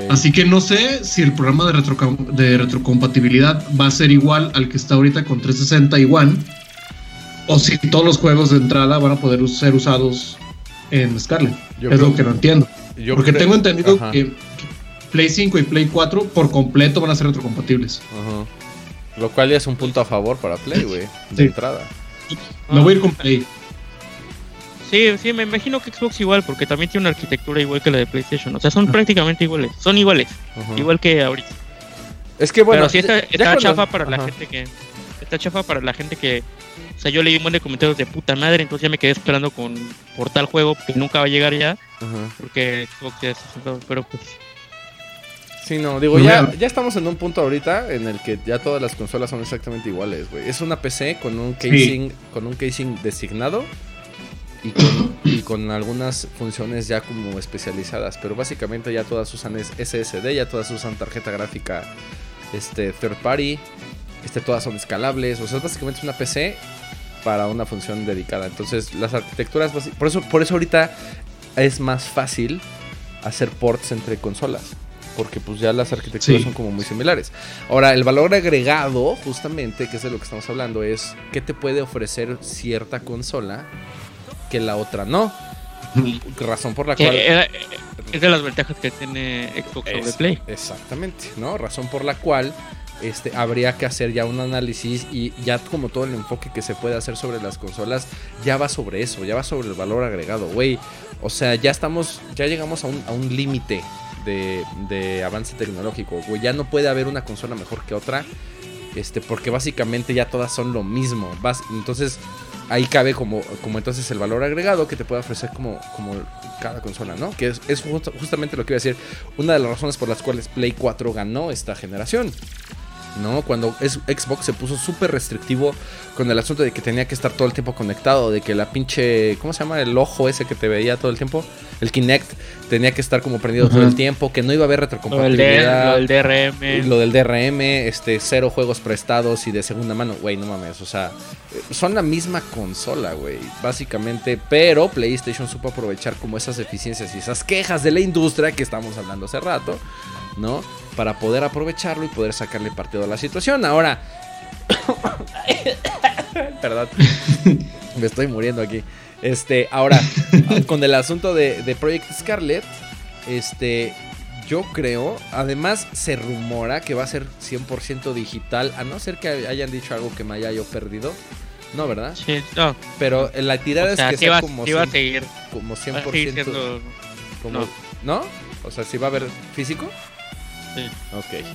Así que no sé si el programa de, retrocom- de retrocompatibilidad va a ser igual al que está ahorita con 360 y One. O si todos los juegos de entrada van a poder ser usados en Scarlet. Yo es creo- lo que no entiendo. Yo Porque creo- tengo entendido Ajá, que, que Play 5 y Play 4 por completo van a ser retrocompatibles. ajá. Lo cual ya es un punto a favor para Play, güey. De Sí. entrada. Me voy a ir con Play. Sí, sí, me imagino que Xbox igual, porque también tiene una arquitectura igual que la de PlayStation. O sea, son prácticamente iguales. Son iguales. Ajá. Igual que ahorita. Es que bueno, Pero sí está, chafa para la gente que. Está chafa para la gente que. O sea, yo leí un buen de comentarios de puta madre, entonces ya me quedé esperando con por tal juego que nunca va a llegar ya, Ajá. porque Xbox ya sentado, pero pues. Sí, no, digo, ya, ya- estamos en un punto ahorita en el que ya todas las consolas son exactamente iguales, güey. Es una PC con un Sí. casing, con un casing designado y con, y con algunas funciones ya como especializadas, pero básicamente ya todas usan SSD, ya todas usan tarjeta gráfica este third party, este todas son escalables, o sea, básicamente es una PC para una función dedicada. Entonces, las arquitecturas por eso por eso ahorita es más fácil hacer ports entre consolas. Porque pues ya las arquitecturas Sí. son como muy similares. Ahora, el valor agregado, justamente, que es de lo que estamos hablando, es qué te puede ofrecer cierta consola que la otra no. Razón por la que cual. era- es de las ventajas que tiene Xbox sobre Es- Play. Exactamente, ¿no? Razón por la cual este, habría que hacer ya un análisis y ya como todo el enfoque que se puede hacer sobre las consolas, ya va sobre eso, ya va sobre el valor agregado, güey. O sea, ya estamos, ya llegamos a un, a un límite de, de avance tecnológico, güey. Ya no puede haber una consola mejor que otra, este, porque básicamente ya todas son lo mismo. Vas- entonces, ahí cabe como, como entonces el valor agregado que te puede ofrecer como, como cada consola, ¿no? Que es, es justamente lo que iba a decir, una de las razones por las cuales Play 4 ganó esta generación. ¿No? Cuando es- Xbox se puso súper restrictivo con el asunto de que tenía que estar todo el tiempo conectado, de que la pinche, ¿cómo se llama? El ojo ese que te veía todo el tiempo, el Kinect, tenía que estar como prendido todo el tiempo, que no iba a haber retrocompatibilidad. Lo del DRM. Lo del DRM, este, cero juegos prestados y de segunda mano, güey, no mames, o sea, son la misma consola, güey, básicamente, pero PlayStation supo aprovechar como esas deficiencias y esas quejas de la industria que estamos hablando hace rato, ¿no? Para poder aprovecharlo y poder sacarle partido a la situación. Ahora, perdón, me estoy muriendo aquí. Este, ahora, con el asunto de, de Project Scarlet, este, yo creo, además se rumora que va a ser 100% digital, a no ser que hayan dicho algo que me haya yo perdido. No, ¿verdad? Sí, no. Pero la tirada O sea, es que sí sea va, como, sí a 100%, seguir. como Va a seguir 100%. siendo. como- no. ¿No? O sea, si va a haber físico. Sí. Ok.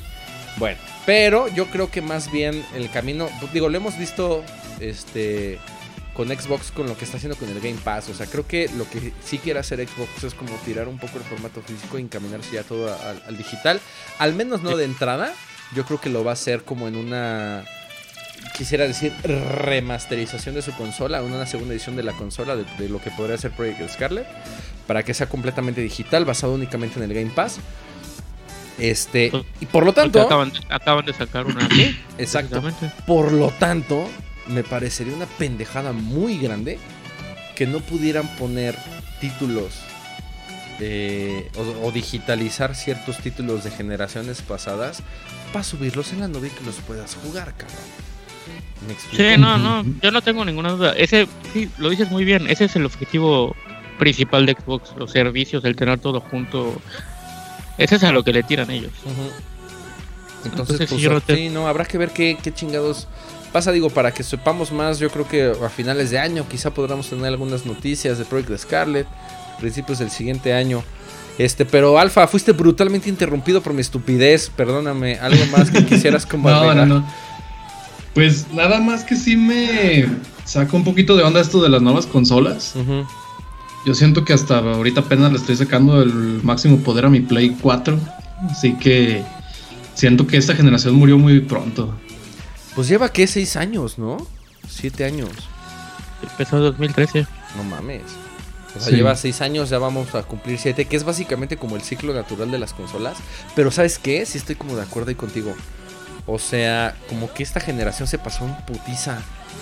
Bueno, pero yo creo que más bien el camino, digo, lo hemos visto este con Xbox con lo que está haciendo con el Game Pass, o sea, creo que lo que sí quiere hacer Xbox es como tirar un poco el formato físico y encaminarse ya todo al digital, al menos no de entrada, yo creo que lo va a hacer como en una quisiera decir remasterización de su consola, una segunda edición de la consola de, de lo que podría ser Project Scarlet, para que sea completamente digital, basado únicamente en el Game Pass. Este, y por lo tanto, acaban, acaban de sacar una. Sí, exacto. Por lo tanto, me parecería una pendejada muy grande que no pudieran poner títulos eh, o, o digitalizar ciertos títulos de generaciones pasadas para subirlos en la nube y que los puedas jugar, cabrón. Sí, no, no, yo no tengo ninguna duda. Ese, sí, lo dices muy bien. Ese es el objetivo principal de Xbox, los servicios, el tener todo junto. Ese es a lo que le tiran ellos. Entonces, Entonces, pues, yo no te- sí, no, habrá que ver qué, qué chingados pasa. Digo, para que sepamos más, yo creo que a finales de año quizá podremos tener algunas noticias de Project Scarlet, principios del siguiente año. Este, pero Alfa, fuiste brutalmente interrumpido por mi estupidez. Perdóname, algo más que quisieras como No, no, no. Pues nada más que sí me saca un poquito de onda esto de las nuevas consolas. Yo siento que hasta ahorita apenas le estoy sacando el máximo poder a mi Play 4. Así que siento que esta generación murió muy pronto. Pues lleva que seis años, ¿no? Siete años. Empezó en 2013. No mames. O sea, Sí. lleva seis años, ya vamos a cumplir siete, que es básicamente como el ciclo natural de las consolas. Pero ¿sabes qué? Sí estoy como de acuerdo ahí contigo. O sea, como que esta generación se pasó en putiza.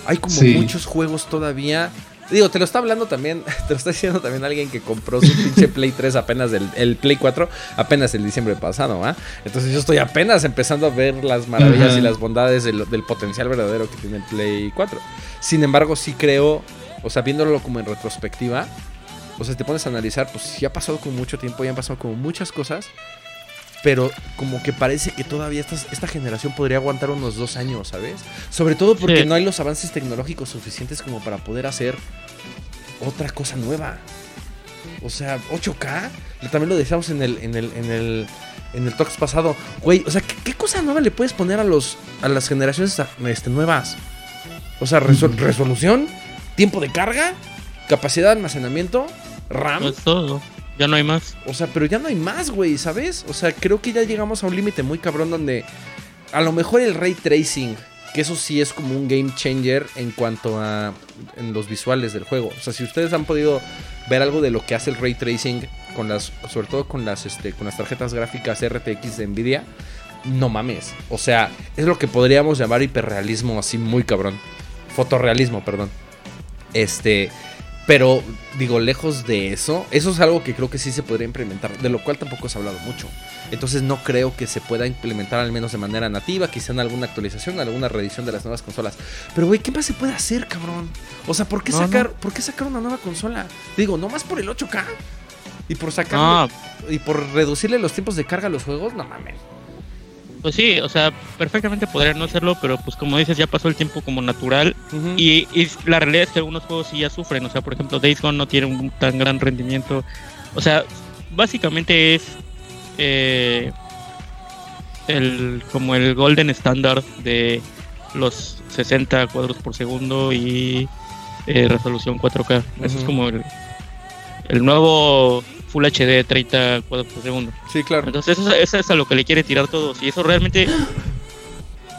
Hay como Sí. muchos juegos todavía. Digo, te lo está hablando también, te lo está diciendo también alguien que compró su pinche Play 3 apenas del el Play 4 apenas el diciembre pasado, ¿ah? Entonces yo estoy apenas empezando a ver las maravillas y las bondades del, del potencial verdadero que tiene el Play 4. Sin embargo, sí creo, o sea, viéndolo como en retrospectiva, o sea, te pones a analizar, pues sí ha pasado como mucho tiempo, ya han pasado como muchas cosas, pero como que parece que todavía esta, esta generación podría aguantar unos dos años, ¿sabes? Sobre todo porque Sí. no hay los avances tecnológicos suficientes como para poder hacer otra cosa nueva. O sea, 8K. También lo decíamos en el, en el, en el, en el Talks pasado. Güey, o sea, ¿qué, qué cosa nueva le puedes poner a los a las generaciones este, nuevas? O sea, resol- resolución, tiempo de carga, capacidad de almacenamiento, RAM. Es todo. Ya no hay más. O sea, pero ya no hay más, güey, ¿sabes? O sea, creo que ya llegamos a un límite muy cabrón donde a lo mejor el ray tracing, que eso sí es como un game changer en cuanto a en los visuales del juego. O sea, si ustedes han podido ver algo de lo que hace el ray tracing con las sobre todo con las este con las tarjetas gráficas RTX de Nvidia, no mames. O sea, es lo que podríamos llamar hiperrealismo así muy cabrón. Fotorrealismo, perdón. Este, pero digo, lejos de eso, eso es algo que creo que sí se podría implementar, de lo cual tampoco se ha hablado mucho. Entonces no creo que se pueda implementar al menos de manera nativa, quizá en alguna actualización, alguna reedición de las nuevas consolas. Pero güey, ¿qué más se puede hacer, cabrón? O sea, ¿por qué No, sacar, ¿por qué sacar una nueva consola? Digo, no más por el 8K. Y por sacar No, y por reducirle los tiempos de carga a los juegos, no mames. Pues sí, o sea, perfectamente podrían no hacerlo, pero pues como dices, ya pasó el tiempo como natural. Y, y la realidad es que algunos juegos sí ya sufren. O sea, por ejemplo, Days Gone no tiene un tan gran rendimiento. O sea, básicamente es eh, el como el golden standard de los 60 cuadros por segundo y eh, resolución 4K. Eso es como el, el nuevo Full HD 30 cuadros por segundo. Sí, claro. Entonces eso, eso es a lo que le quiere tirar todos. Y eso realmente,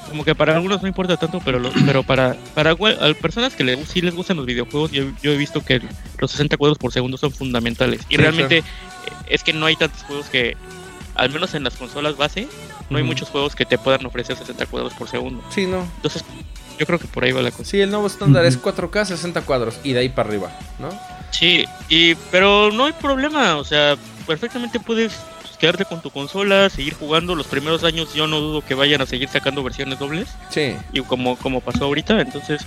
como que para algunos no importa tanto, pero lo- pero para para a personas que le, sí les gustan los videojuegos, yo, yo he visto que los 60 cuadros por segundo son fundamentales. Y Sí, realmente es que no hay tantos juegos que, al menos en las consolas base, no hay muchos juegos que te puedan ofrecer 60 cuadros por segundo. Sí, no. Entonces, yo creo que por ahí va la cosa. Sí, el nuevo estándar es 4K 60 cuadros y de ahí para arriba, ¿no? Sí, y, pero no hay problema, o sea, perfectamente puedes quedarte con tu consola, seguir jugando. Los primeros años yo no dudo que vayan a seguir sacando versiones dobles. Sí. y como, como pasó ahorita, entonces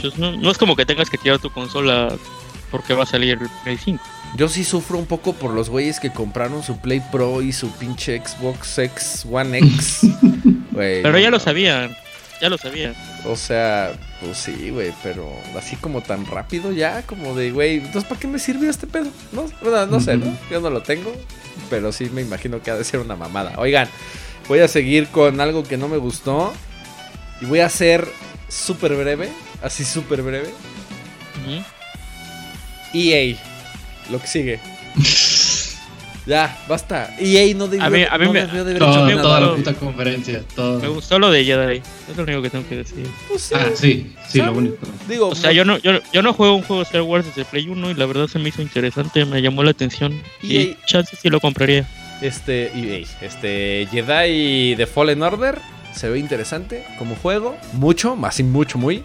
pues no, no es como que tengas que tirar tu consola porque va a salir el Play 5. Yo sí sufro un poco por los güeyes que compraron su Play Pro y su pinche Xbox X One X. Pero no, ya lo sabían, ya lo sabían. O sea, pues sí, güey, pero así como tan rápido ya, como de, güey, entonces ¿para qué me sirvió este pedo? No, no, no sé, ¿no? Yo no lo tengo, pero sí me imagino que ha de ser una mamada. Oigan, voy a seguir con algo que no me gustó y voy a ser súper breve, así súper breve. Ujú. EA, lo que sigue. Ya, basta. EA no debió, A mí- a mí no me- debió de haber Toda- hecho Toda, nada. toda la puta conferencia. todo. Me gustó lo de Jedi, es lo único que tengo que decir. Pues sí, Ah, sí, sí, lo único. Digo, O sea, yo no, yo, yo no juego un juego de Star Wars desde Play 1 y la verdad se me hizo interesante, me llamó la atención. Y- Y chances sí lo compraría. Este, EA, este Jedi The Fallen Order se ve interesante como juego, mucho, más y mucho, muy.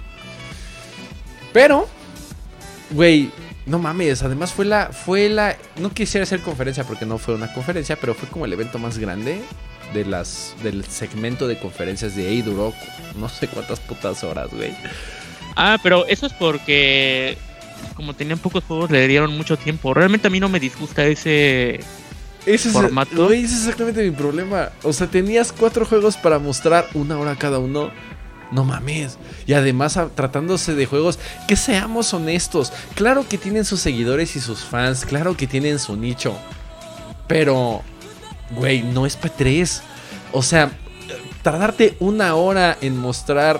Pero, güey, no mames, además fue la, fue la, no quisiera hacer conferencia porque no fue una conferencia, pero fue como el evento más grande de las, del segmento de conferencias de EA, duró no sé cuántas putas horas, güey. Ah, pero eso es porque como tenían pocos juegos le dieron mucho tiempo. Realmente a mí no me disgusta ese Ese es, Formato. güey, ese es exactamente mi problema. O sea, tenías cuatro juegos para mostrar una hora cada uno. No mames. Y además, a- tratándose de juegos que seamos honestos. Claro que tienen sus seguidores y sus fans. Claro que tienen su nicho. Pero, güey, no es P3. O sea, tardarte una hora en mostrar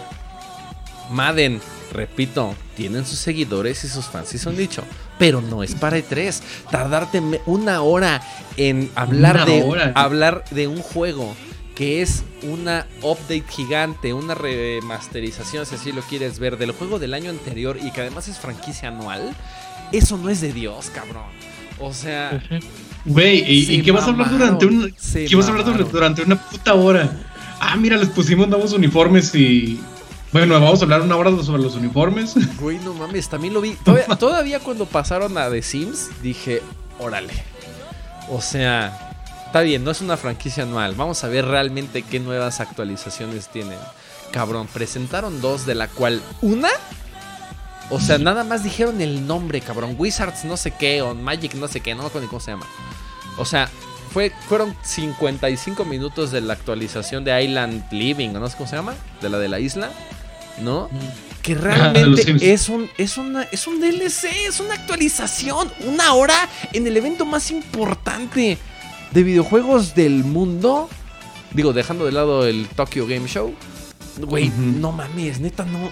Madden, repito, tienen sus seguidores y sus fans y su nicho. Pero no es para E3. Tardarte una hora en hablar Una de, hora. hablar de un juego que es una update gigante, una remasterización, si así lo quieres ver, del juego del año anterior y que además es franquicia anual. Eso no es de Dios, cabrón. O sea, Güey, ¿y, Se y qué vas a hablar durante un, qué vas a hablar durante, durante una puta hora? Ah, mira, les pusimos nuevos uniformes y bueno, vamos a hablar una hora sobre los uniformes. Güey, no mames, también lo vi. Todavía, todavía cuando pasaron a The Sims, dije, órale. O sea, está bien, no es una franquicia anual. Vamos a ver realmente qué nuevas actualizaciones tienen. Cabrón, presentaron dos, de la cual una. O sea, nada más dijeron el nombre, cabrón. Wizards no sé qué, o Magic no sé qué, no me acuerdo ni cómo se llama. O sea, fue, fueron 55 minutos de la actualización de Island Living, no sé cómo se llama, de la de la isla, ¿no? que de los realmente es un, es, una, es un DLC, es una actualización, una hora en el evento más importante de videojuegos del mundo. Digo, dejando de lado el Tokyo Game Show. Güey, no mames, neta, no,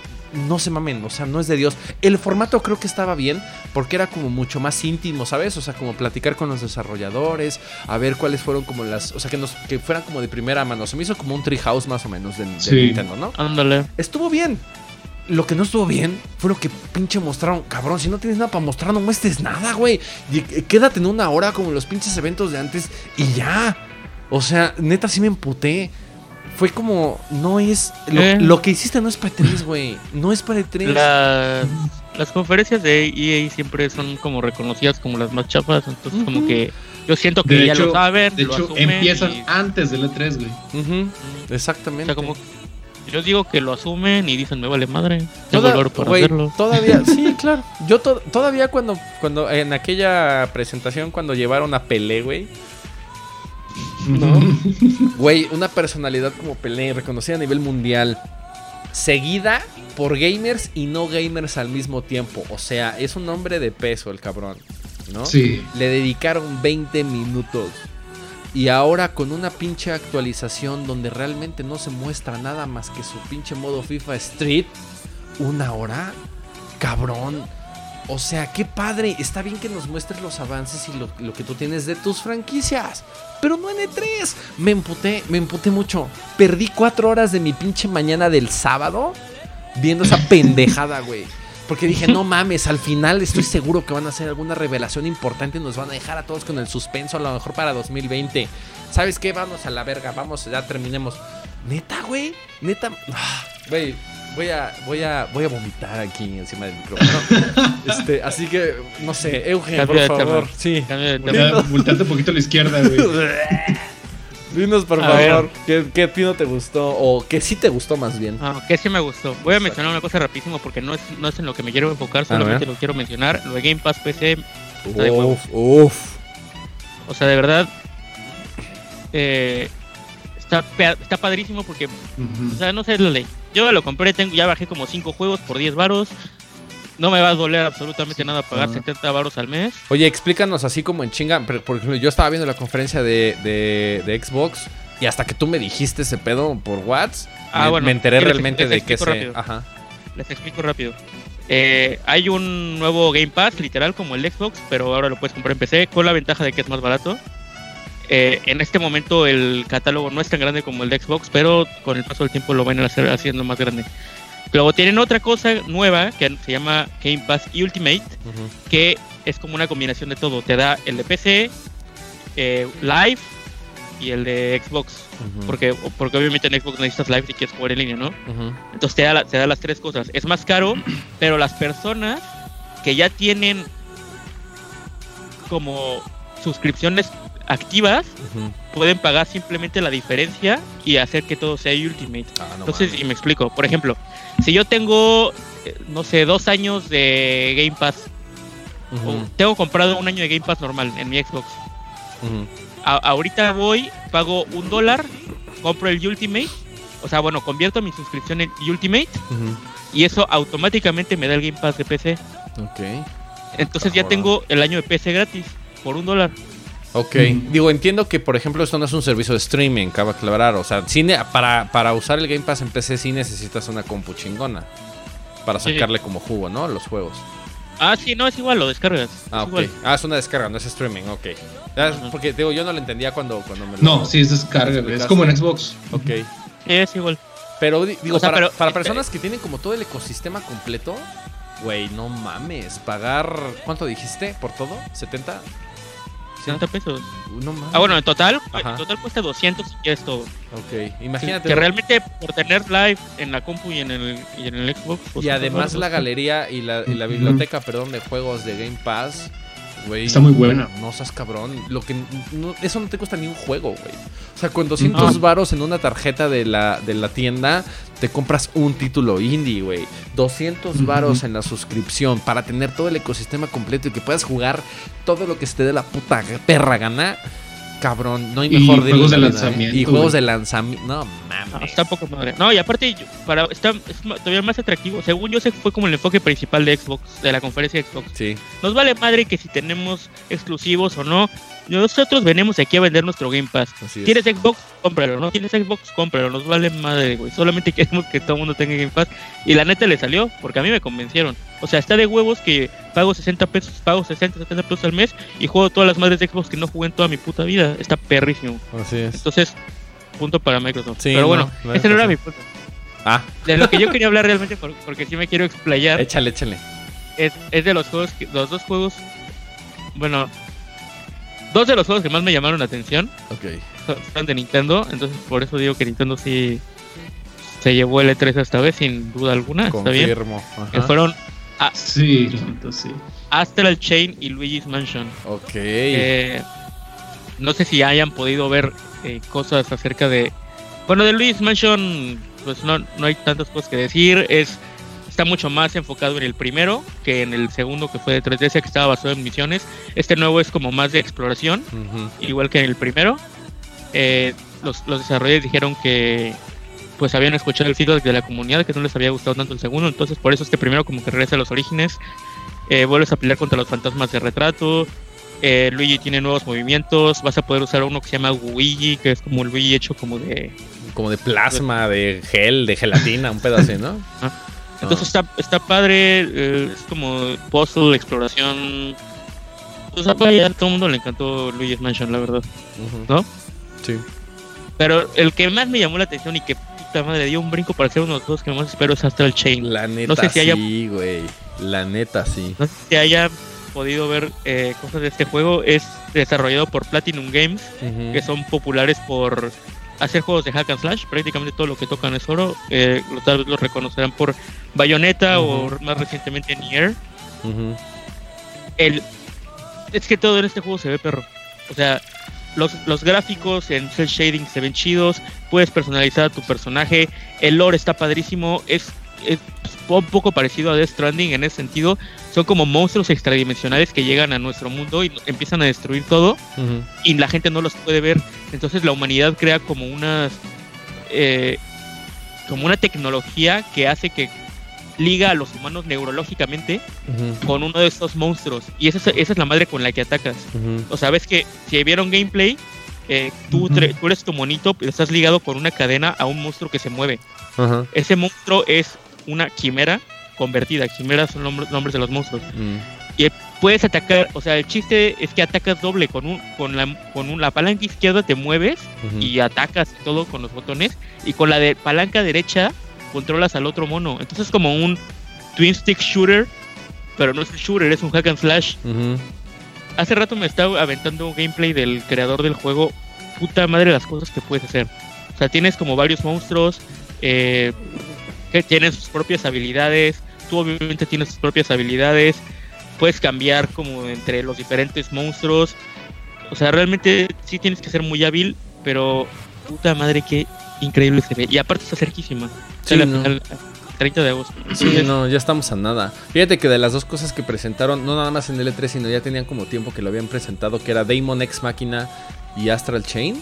no se mamen, o sea, no es de Dios. El formato creo que estaba bien porque era como mucho más íntimo, ¿sabes? O sea, como platicar con los desarrolladores, a ver cuáles fueron como las, o sea, que, nos, que fueran como de primera mano. Se me hizo como un treehouse más o menos de, de Sí. Nintendo, ¿no? Ándale. Estuvo bien. Lo que no estuvo bien fue lo que pinche mostraron. Cabrón, si no tienes nada para mostrar, no muestres nada, güey. Y, eh, Quédate en una hora como en los pinches eventos de antes y ya. O sea, neta, sí me emputé. Fue como, no es. Lo, Eh. lo que hiciste no es para E3, güey. No es para E3. Las, las conferencias de EA siempre son como reconocidas como las más chafas, entonces como que yo siento que De ya hecho- lo saben, De lo hecho, empiezan y- antes del E3, güey. Ujú, o Exactamente. sea, como yo digo que lo asumen y dicen me vale madre, tengo oro para hacerlo. Todavía, sí, claro. Yo to- todavía cuando, cuando en aquella presentación, cuando llevaron a Pelé, güey. No. Güey, una personalidad como Pelé, reconocida a nivel mundial, seguida por gamers y no gamers al mismo tiempo. O sea, es un hombre de peso el cabrón, ¿no? Sí. Le dedicaron 20 minutos. Y ahora con una pinche actualización donde realmente no se muestra nada más que su pinche modo FIFA Street, una hora, cabrón. O sea, qué padre. Está bien que nos muestres los avances y lo, lo que tú tienes de tus franquicias. Pero no en E3. Me emputé, me emputé mucho. Perdí cuatro horas de mi pinche mañana del sábado viendo esa pendejada, güey. Porque dije, no mames, al final estoy seguro que van a hacer alguna revelación importante y nos van a dejar a todos con el suspenso, a lo mejor para 2020. ¿Sabes qué? Vamos a la verga, vamos, ya terminemos. Neta, güey, neta. ah, Güey, voy a, voy a, voy a vomitar aquí encima del micrófono. este, así que, no sé, Eugen, Cambio por favor. tema. Sí. Volteate un poquito a la izquierda, güey. Dinos, por A favor, ¿qué, qué pino te gustó? O que sí te gustó más bien. Ah, que sí me gustó. Voy a mencionar una cosa rapidísimo porque no es, no es en lo que me quiero enfocar, solamente lo quiero mencionar. Lo de Game Pass PC. Uf, uf. o sea, de verdad, eh, está, está padrísimo porque, o sea, no sé, es la ley. Yo lo compré, tengo, ya bajé como 5 juegos por 10 varos. No me va a doler absolutamente nada pagar Ajá. 70 varos al mes. Oye, explícanos así como en chinga, pero, por ejemplo, yo estaba viendo la conferencia de, de- de Xbox y hasta que tú me dijiste ese pedo por WhatsApp, Ah, me, bueno, me enteré realmente les de que se... Ajá. Les explico rápido. Eh, hay un nuevo Game Pass, literal, como el Xbox, pero ahora lo puedes comprar en PC, con la ventaja de que es más barato. Eh, en este momento el catálogo no es tan grande como el de Xbox, pero con el paso del tiempo lo van a hacer haciendo más grande. Luego tienen otra cosa nueva que se llama Game Pass Ultimate, que es como una combinación de todo. Te da el de PC, eh, Live y el de Xbox. Porque, porque obviamente en Xbox necesitas Live si quieres jugar en línea, ¿no? Entonces te da, la- te da las tres cosas. Es más caro, pero las personas que ya tienen como suscripciones activas pueden pagar simplemente la diferencia y hacer que todo sea Ultimate. Ah, no Entonces, mames. y me explico. Por ejemplo, si yo tengo, eh, no sé, dos años de Game Pass, o tengo comprado un año de Game Pass normal en mi Xbox. A- ahorita voy, pago un dólar, compro el Ultimate. O sea, bueno, convierto mi suscripción en Ultimate y eso automáticamente me da el Game Pass de PC. Ok. Entonces ya tengo el año de PC gratis por un dólar. Ok. Mm. Digo, entiendo que, por ejemplo, esto no es un servicio de streaming, cabe aclarar. O sea, sí ne- para, para usar el Game Pass en PC sí necesitas una compu chingona. Para Sí. sacarle como jugo, ¿no? Los juegos. Ah, sí, no, es igual, lo descargas. Ah, es ok. igual. Ah, es una descarga, no es streaming, ok. Ajá. Porque digo, yo no lo entendía cuando, cuando me lo. No, sí, es descarga. Es como en Xbox. Ok. Sí, es igual. Pero di- digo, O sea, para, pero- para eh, personas que tienen como todo el ecosistema completo, güey, no mames. Pagar. ¿Cuánto dijiste por todo? ¿70? 60 pesos. No mames. Ah, bueno, en total, Ajá. en total cuesta 200 y ya es todo. Ok, imagínate. Que realmente por tener live en la compu y en el, y en el Xbox. pues, Y además la galería y la, y la biblioteca, perdón, de juegos de Game Pass, güey. Está muy buena. No seas cabrón. Lo que no- eso no te cuesta ni un juego, güey. O sea, con 200 No. varos en una tarjeta de la, de la tienda, te compras un título indie, güey. 200 varos en la suscripción para tener todo el ecosistema completo y que puedas jugar todo lo que se te dé la puta perra gana. Cabrón. No hay Y mejor juegos de lanzamiento, ¿eh? Y juegos güey. de lanzamiento. No mames. No, está poco madre. No, y aparte, para, está es todavía más atractivo. Según yo, ese fue como el enfoque principal de Xbox, de la conferencia de Xbox. Sí. Nos vale madre que si tenemos exclusivos o no. Nosotros venimos aquí a vender nuestro Game Pass. Así es. ¿Tienes Xbox? Cómpralo. ¿No tienes Xbox? Cómpralo. Nos vale madre, güey. Solamente queremos que todo el mundo tenga Game Pass. Y la neta le salió, porque a mí me convencieron. O sea, está de huevos que pago 60 pesos, pago 60, 70 pesos al mes y juego todas las madres de Xbox que no jugué en toda mi puta vida. Está perrísimo. Así es. Entonces, punto para Microsoft. Sí, Pero no, bueno, la ese no era mi punto. Ah, De lo que yo quería hablar realmente, por- porque sí me quiero explayar, échale, échale. es, es de los juegos, que- los dos juegos, bueno, dos de los juegos que más me llamaron la atención Ok. son de Nintendo, entonces por eso digo que Nintendo sí se llevó el E3 esta vez, sin duda alguna, está bien. Confirmo. Que Ajá. Fueron Sí, sí. Astral Chain y Luigi's Mansion. Ok. Eh, no sé si hayan podido ver eh, cosas acerca de. Bueno, de Luigi's Mansion, pues no, no hay tantas cosas que decir. Es está mucho más enfocado en el primero que en el segundo que fue de 3DS, que estaba basado en misiones. Este nuevo es como más de exploración, igual que en el primero. Eh, los, los desarrolladores dijeron que pues habían escuchado el feedback de la comunidad, que no les había gustado tanto el segundo, entonces por eso este primero como que regresa a los orígenes. Eh, vuelves a pelear contra los fantasmas de retrato. Eh, Luigi tiene nuevos movimientos. Vas a poder usar uno que se llama Luigi, que es como Luigi hecho como de. Como de plasma, de gel, de gelatina, un pedazo, ¿no? Entonces está, está padre. eh, es como puzzle, exploración. Pues a todo el mundo le encantó Luigi's Mansion, la verdad. ¿No? Sí. Pero el que más me llamó la atención y que puta madre dio un brinco para ser uno de los juegos que más espero es Astral Chain. La neta No sé si haya- sí, güey. La neta sí. No sé si hayan podido ver eh, cosas de este juego. Es desarrollado por Platinum Games. Que son populares por hacer juegos de hack and slash. Prácticamente todo lo que tocan es oro. Eh, tal vez lo reconocerán por Bayonetta o más recientemente Nier. Ujú. El, es que todo en este juego se ve perro. O sea, los, los gráficos en cel shading se ven chidos. Puedes personalizar a tu personaje. El lore está padrísimo. Es, es un poco parecido a Death Stranding en ese sentido. Son como monstruos extradimensionales que llegan a nuestro mundo y empiezan a destruir todo. Y la gente no los puede ver. Entonces la humanidad crea como unas eh, como una tecnología que hace que liga a los humanos neurológicamente con uno de estos monstruos. Y esa es, esa es la madre con la que atacas. O sea, ves que si vieron gameplay, eh, tú, eres tu monito, pero estás ligado con una cadena a un monstruo que se mueve. Ese monstruo es una quimera convertida. Quimeras son nombres, nombres de los monstruos. Mm. puedes atacar, o sea, el chiste es que atacas doble con un con la con un- la palanca izquierda te mueves y atacas todo con los botones y con la de palanca derecha controlas al otro mono. Entonces es como un twin stick shooter, pero no es un shooter, es un hack and slash. Hace rato me estaba aventando un gameplay del creador del juego. Puta madre las cosas que puedes hacer. O sea, tienes como varios monstruos eh, que tienen sus propias habilidades. Tú obviamente tienes tus propias habilidades. Puedes cambiar como entre los diferentes monstruos. O sea, realmente sí tienes que ser muy hábil, pero puta madre que increíble se ve. Y aparte está cerquísima. Sí, Sale no. al- al 30 de agosto. Sí, no, ya estamos a nada. Fíjate que de las dos cosas que presentaron, no nada más en L3, sino ya tenían como tiempo que lo habían presentado, que era Daemon X Máquina y Astral Chain.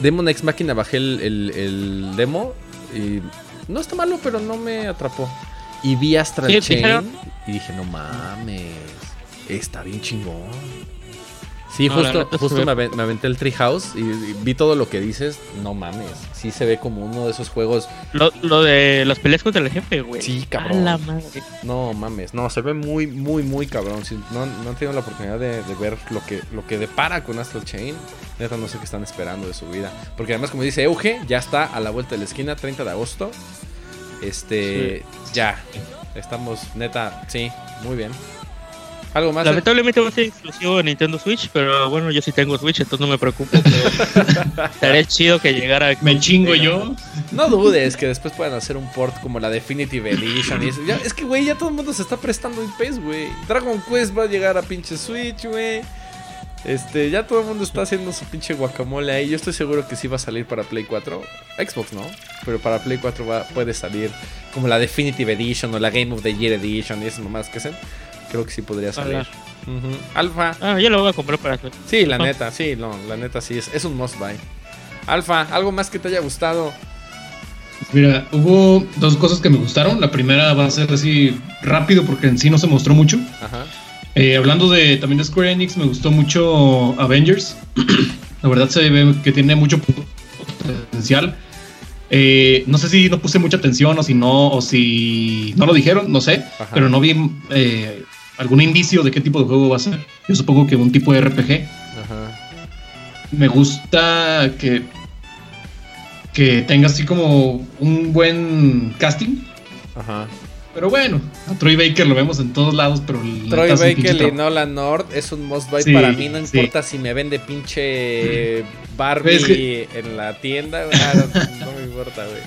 Demon X Máquina bajé el, el- el demo y no está malo, pero no me atrapó. Y vi Astral Chain y dije, no mames, está bien chingón. Sí, No, justo, justo me, aven- me aventé el Treehouse y, y vi todo lo que dices. No mames, sí se ve como uno de esos juegos. Lo, lo de las peleas contra el jefe, güey. Sí, A cabrón. la madre. No mames, no, se ve muy, muy, muy cabrón. Si no, no han tenido la oportunidad de, de ver lo que, lo que depara con Astral Chain, neta no sé qué están esperando de su vida. Porque además, como dice Euge, ya está a la vuelta de la esquina, 30 de agosto. Este, ya. Estamos, neta, sí, muy bien. ¿Algo más? Lamentablemente va a ser exclusivo de Nintendo Switch, pero bueno, yo sí tengo Switch, entonces no me preocupo. pero Estaría chido que llegara. Me chingo yo. No dudes que después puedan hacer un port como la Definitive Edition y eso. Ya, es que, güey, ya todo el mundo se está prestando en PES, güey. Dragon Quest va a llegar a pinche Switch, güey. Este, ya todo el mundo está haciendo su pinche guacamole ahí. Yo estoy seguro que sí va a salir para Play 4. Xbox no, pero para Play 4 va, puede salir como la Definitive Edition o la Game of the Year Edition y esas mamás que hacen. Creo que sí podría salir. Alfa. Ah, yo lo voy a comprar para hacer. Sí, la neta, sí, no, la neta sí, es, es un must buy. Alfa, ¿algo más que te haya gustado? Mira, hubo dos cosas que me gustaron. La primera va a ser así rápido porque en sí no se mostró mucho. Ajá. Eh, hablando de también de Square Enix, me gustó mucho Avengers. La verdad se ve que tiene mucho potencial. Eh, no sé si no puse mucha atención o si no, o si no lo dijeron, no sé, Ajá. pero no vi eh, algún indicio de qué tipo de juego va a ser. Yo supongo que un tipo de RPG. Ajá. Me gusta que que tenga así como un buen casting. Ajá. Pero bueno, a Troy Baker lo vemos en todos lados, pero Troy Baker y. Nolan North es un must buy Sí, para mí. No sí. importa si me vende pinche Barbie Es que- en la tienda. no, no me importa, güey.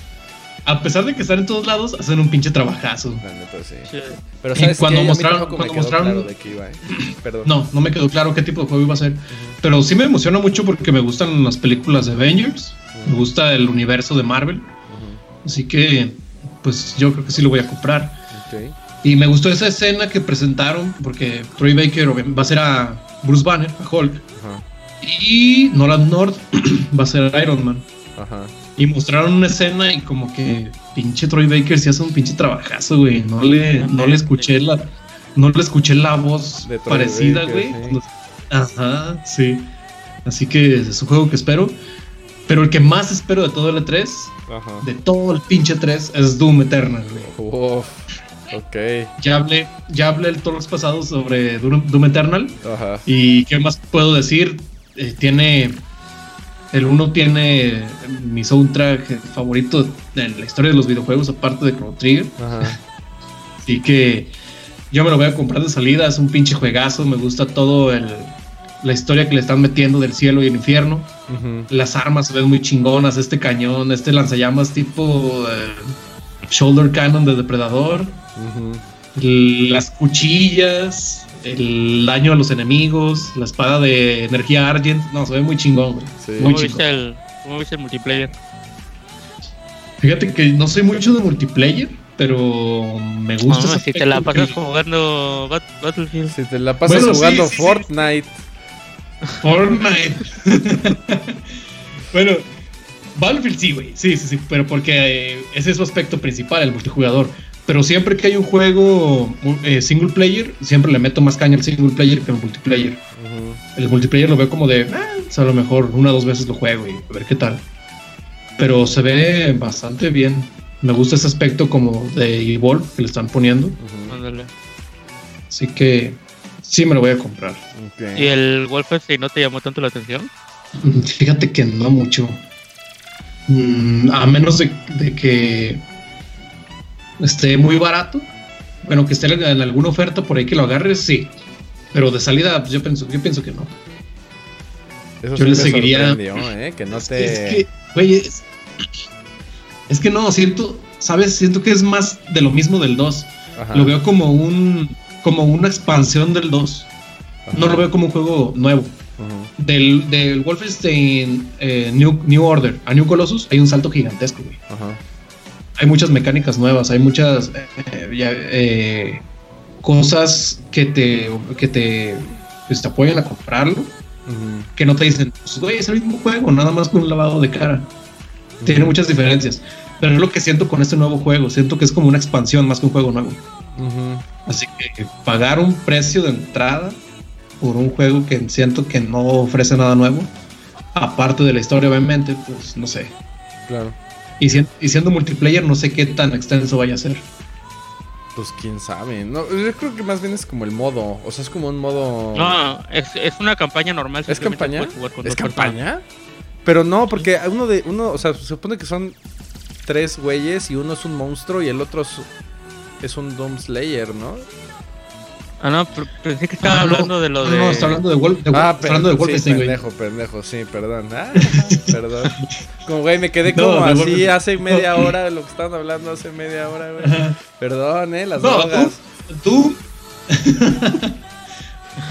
A pesar de que están en todos lados, hacen un pinche trabajazo. La neta, sí. Sí. Pero Y cuando qué? Mostraron- cuando mostraron- claro de qué iba, eh. Perdón. No, no me quedó claro qué tipo de juego iba a ser. Pero sí me emociona mucho porque me gustan las películas de Avengers. Me gusta el universo de Marvel. Así que, pues yo creo que sí lo voy a comprar. Y me gustó esa escena que presentaron porque Troy Baker va a ser a Bruce Banner, a Hulk. Y Nolan North va a ser Iron Man. Ajá. Y mostraron una escena y como que pinche Troy Baker sí hace un pinche trabajazo, güey. No le, no le escuché la, no le escuché la voz De parecida, Baker, güey. sí. Ajá, sí. Así que es un juego que espero. Pero el que más espero de todo el E3, Ajá. de todo el pinche 3, es Doom Eternal, güey. Uf. Ok. Ya hablé, ya hablé el todos pasados sobre Doom, Doom Eternal. Ajá. ¿Y qué más puedo decir? Eh, tiene. El uno tiene mi soundtrack favorito en la historia de los videojuegos, aparte de Chrono Trigger. Ajá. Así que yo me lo voy a comprar de salida. Es un pinche juegazo. Me gusta todo el, la historia que le están metiendo del cielo y el infierno. Las armas se ven muy chingonas. Este cañón, este lanzallamas tipo eh, Shoulder Cannon de Depredador. Ujú. Las cuchillas, el daño a los enemigos, la espada de energía Argent. No, se ve muy chingón, güey. Sí. Muy ¿Cómo chingón. viste, el, ¿Cómo viste el multiplayer? Fíjate que no soy mucho de multiplayer, pero me gusta. No, ese si te la pasas jugando Bat- Battlefield. Si te la pasas Bueno, jugando sí, sí. Fortnite. Fortnite. bueno, Battlefield sí, güey. Sí, sí, sí. Pero porque eh, ese es su aspecto principal, el multijugador. Pero siempre que hay un juego eh, single player, siempre le meto más caña al single player que al multiplayer. El multiplayer lo veo como de, ah, a lo mejor una o dos veces lo juego y a ver qué tal. Pero se ve bastante bien. Me gusta ese aspecto como de Evolve que le están poniendo. Ándale. Así que sí me lo voy a comprar. ¿Y el Wolfenstein no te llamó tanto la atención? Mm, Fíjate que no mucho. Mm, a menos de, de que esté muy barato. Bueno, que esté en, en alguna oferta por ahí que lo agarres, sí. Pero de salida, pues yo pienso, yo pienso que no. Eso yo sí le seguiría- ¿eh? Que no te... Es que, güey, es, es que no, siento, ¿sabes? Siento que es más de lo mismo del 2. Ajá. Lo veo como un como una expansión del 2. Ajá. No lo veo como un juego nuevo. Del, del Wolfenstein eh, New, New Order a New Colossus hay un salto gigantesco, güey. Ajá. Hay muchas mecánicas nuevas, hay muchas eh, ya, eh, cosas que te, que te, pues, te apoyan a comprarlo. Que no te dicen, pues, güey, es el mismo juego, nada más con un lavado de cara. Tiene muchas diferencias. Pero es lo que siento con este nuevo juego. Siento que es como una expansión más que un juego nuevo. Así que pagar un precio de entrada por un juego que siento que no ofrece nada nuevo, aparte de la historia, obviamente, pues no sé. Claro. Y, sien- y siendo multiplayer, no sé qué tan extenso vaya a ser. Pues quién sabe. No, yo creo que más bien es como el modo. O sea, es como un modo. No, es, es una campaña normal. ¿Es campaña? puedes jugar con ¿Es personas. campaña? Pero no, porque uno de. uno, O sea, se supone que son tres güeyes y uno es un monstruo y el otro es, es un Doom Slayer, ¿no? Ah, no, pero pensé que estaba Ah, no, hablando de lo no, de. No, está hablando de, Wolf, de, Ah, está hablando de sí, Wolfenstein, güey. pendejo, pendejo, sí, perdón. Ah, perdón. Como, güey, me quedé No, como así hace media hora de lo que estaban hablando hace media hora, güey. Perdón, eh, las No, drogas. tú. tú-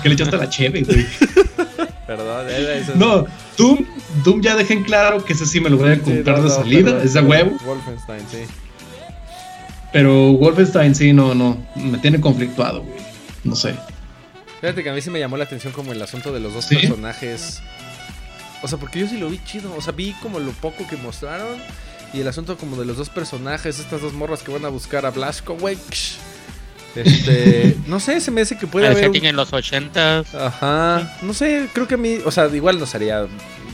que le echaste la cheve, güey. Perdón, eh, eso- No, Doom, Doom ya dejen claro que ese sí me lo voy a Sí, comprar no, de no, salida, perdón, es de huevo. Wolfenstein, sí. Pero Wolfenstein sí, no, no, me tiene conflictuado, güey. No sé. Fíjate que a mí sí me llamó la atención como el asunto de los dos ¿Sí? personajes. O sea, porque yo sí lo vi chido. O sea, vi como lo poco que mostraron. Y el asunto como de los dos personajes, estas dos morras que van a buscar a Blasco, güey. Este, no sé, se me hace que puede el haber. un- setting en los 80 Ajá. No sé, creo que a mí, o sea, igual no sería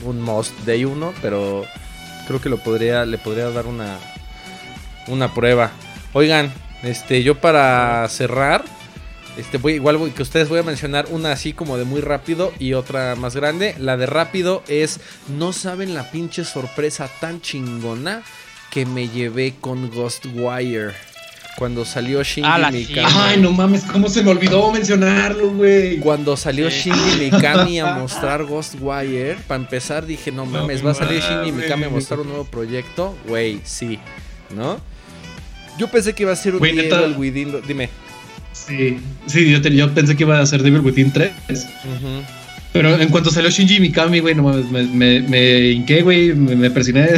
un must day uno, pero creo que lo podría, le podría dar una, una prueba. Oigan, este, yo para cerrar, este, voy, igual voy, que ustedes voy a mencionar una así como de muy rápido y otra más grande. La de rápido es, no saben la pinche sorpresa tan chingona que me llevé con Ghostwire. Cuando salió Shinji Ah, Mikami. sí. Ay, no mames, ¿cómo se me olvidó mencionarlo, güey? Cuando salió Sí. Shinji Mikami a mostrar Ghostwire, para empezar dije, no No mames, va a salir mames. Shinji Mikami a mostrar un nuevo proyecto. Güey, sí, ¿no? Yo pensé que iba a ser un Güey, Within. Dime. Sí, sí, yo, te- yo pensé que iba a ser Devil Within 3. Ujú. Pero en cuanto salió Shinji Mikami, güey, no mames, me, me, me hinqué, güey, me, me persiné.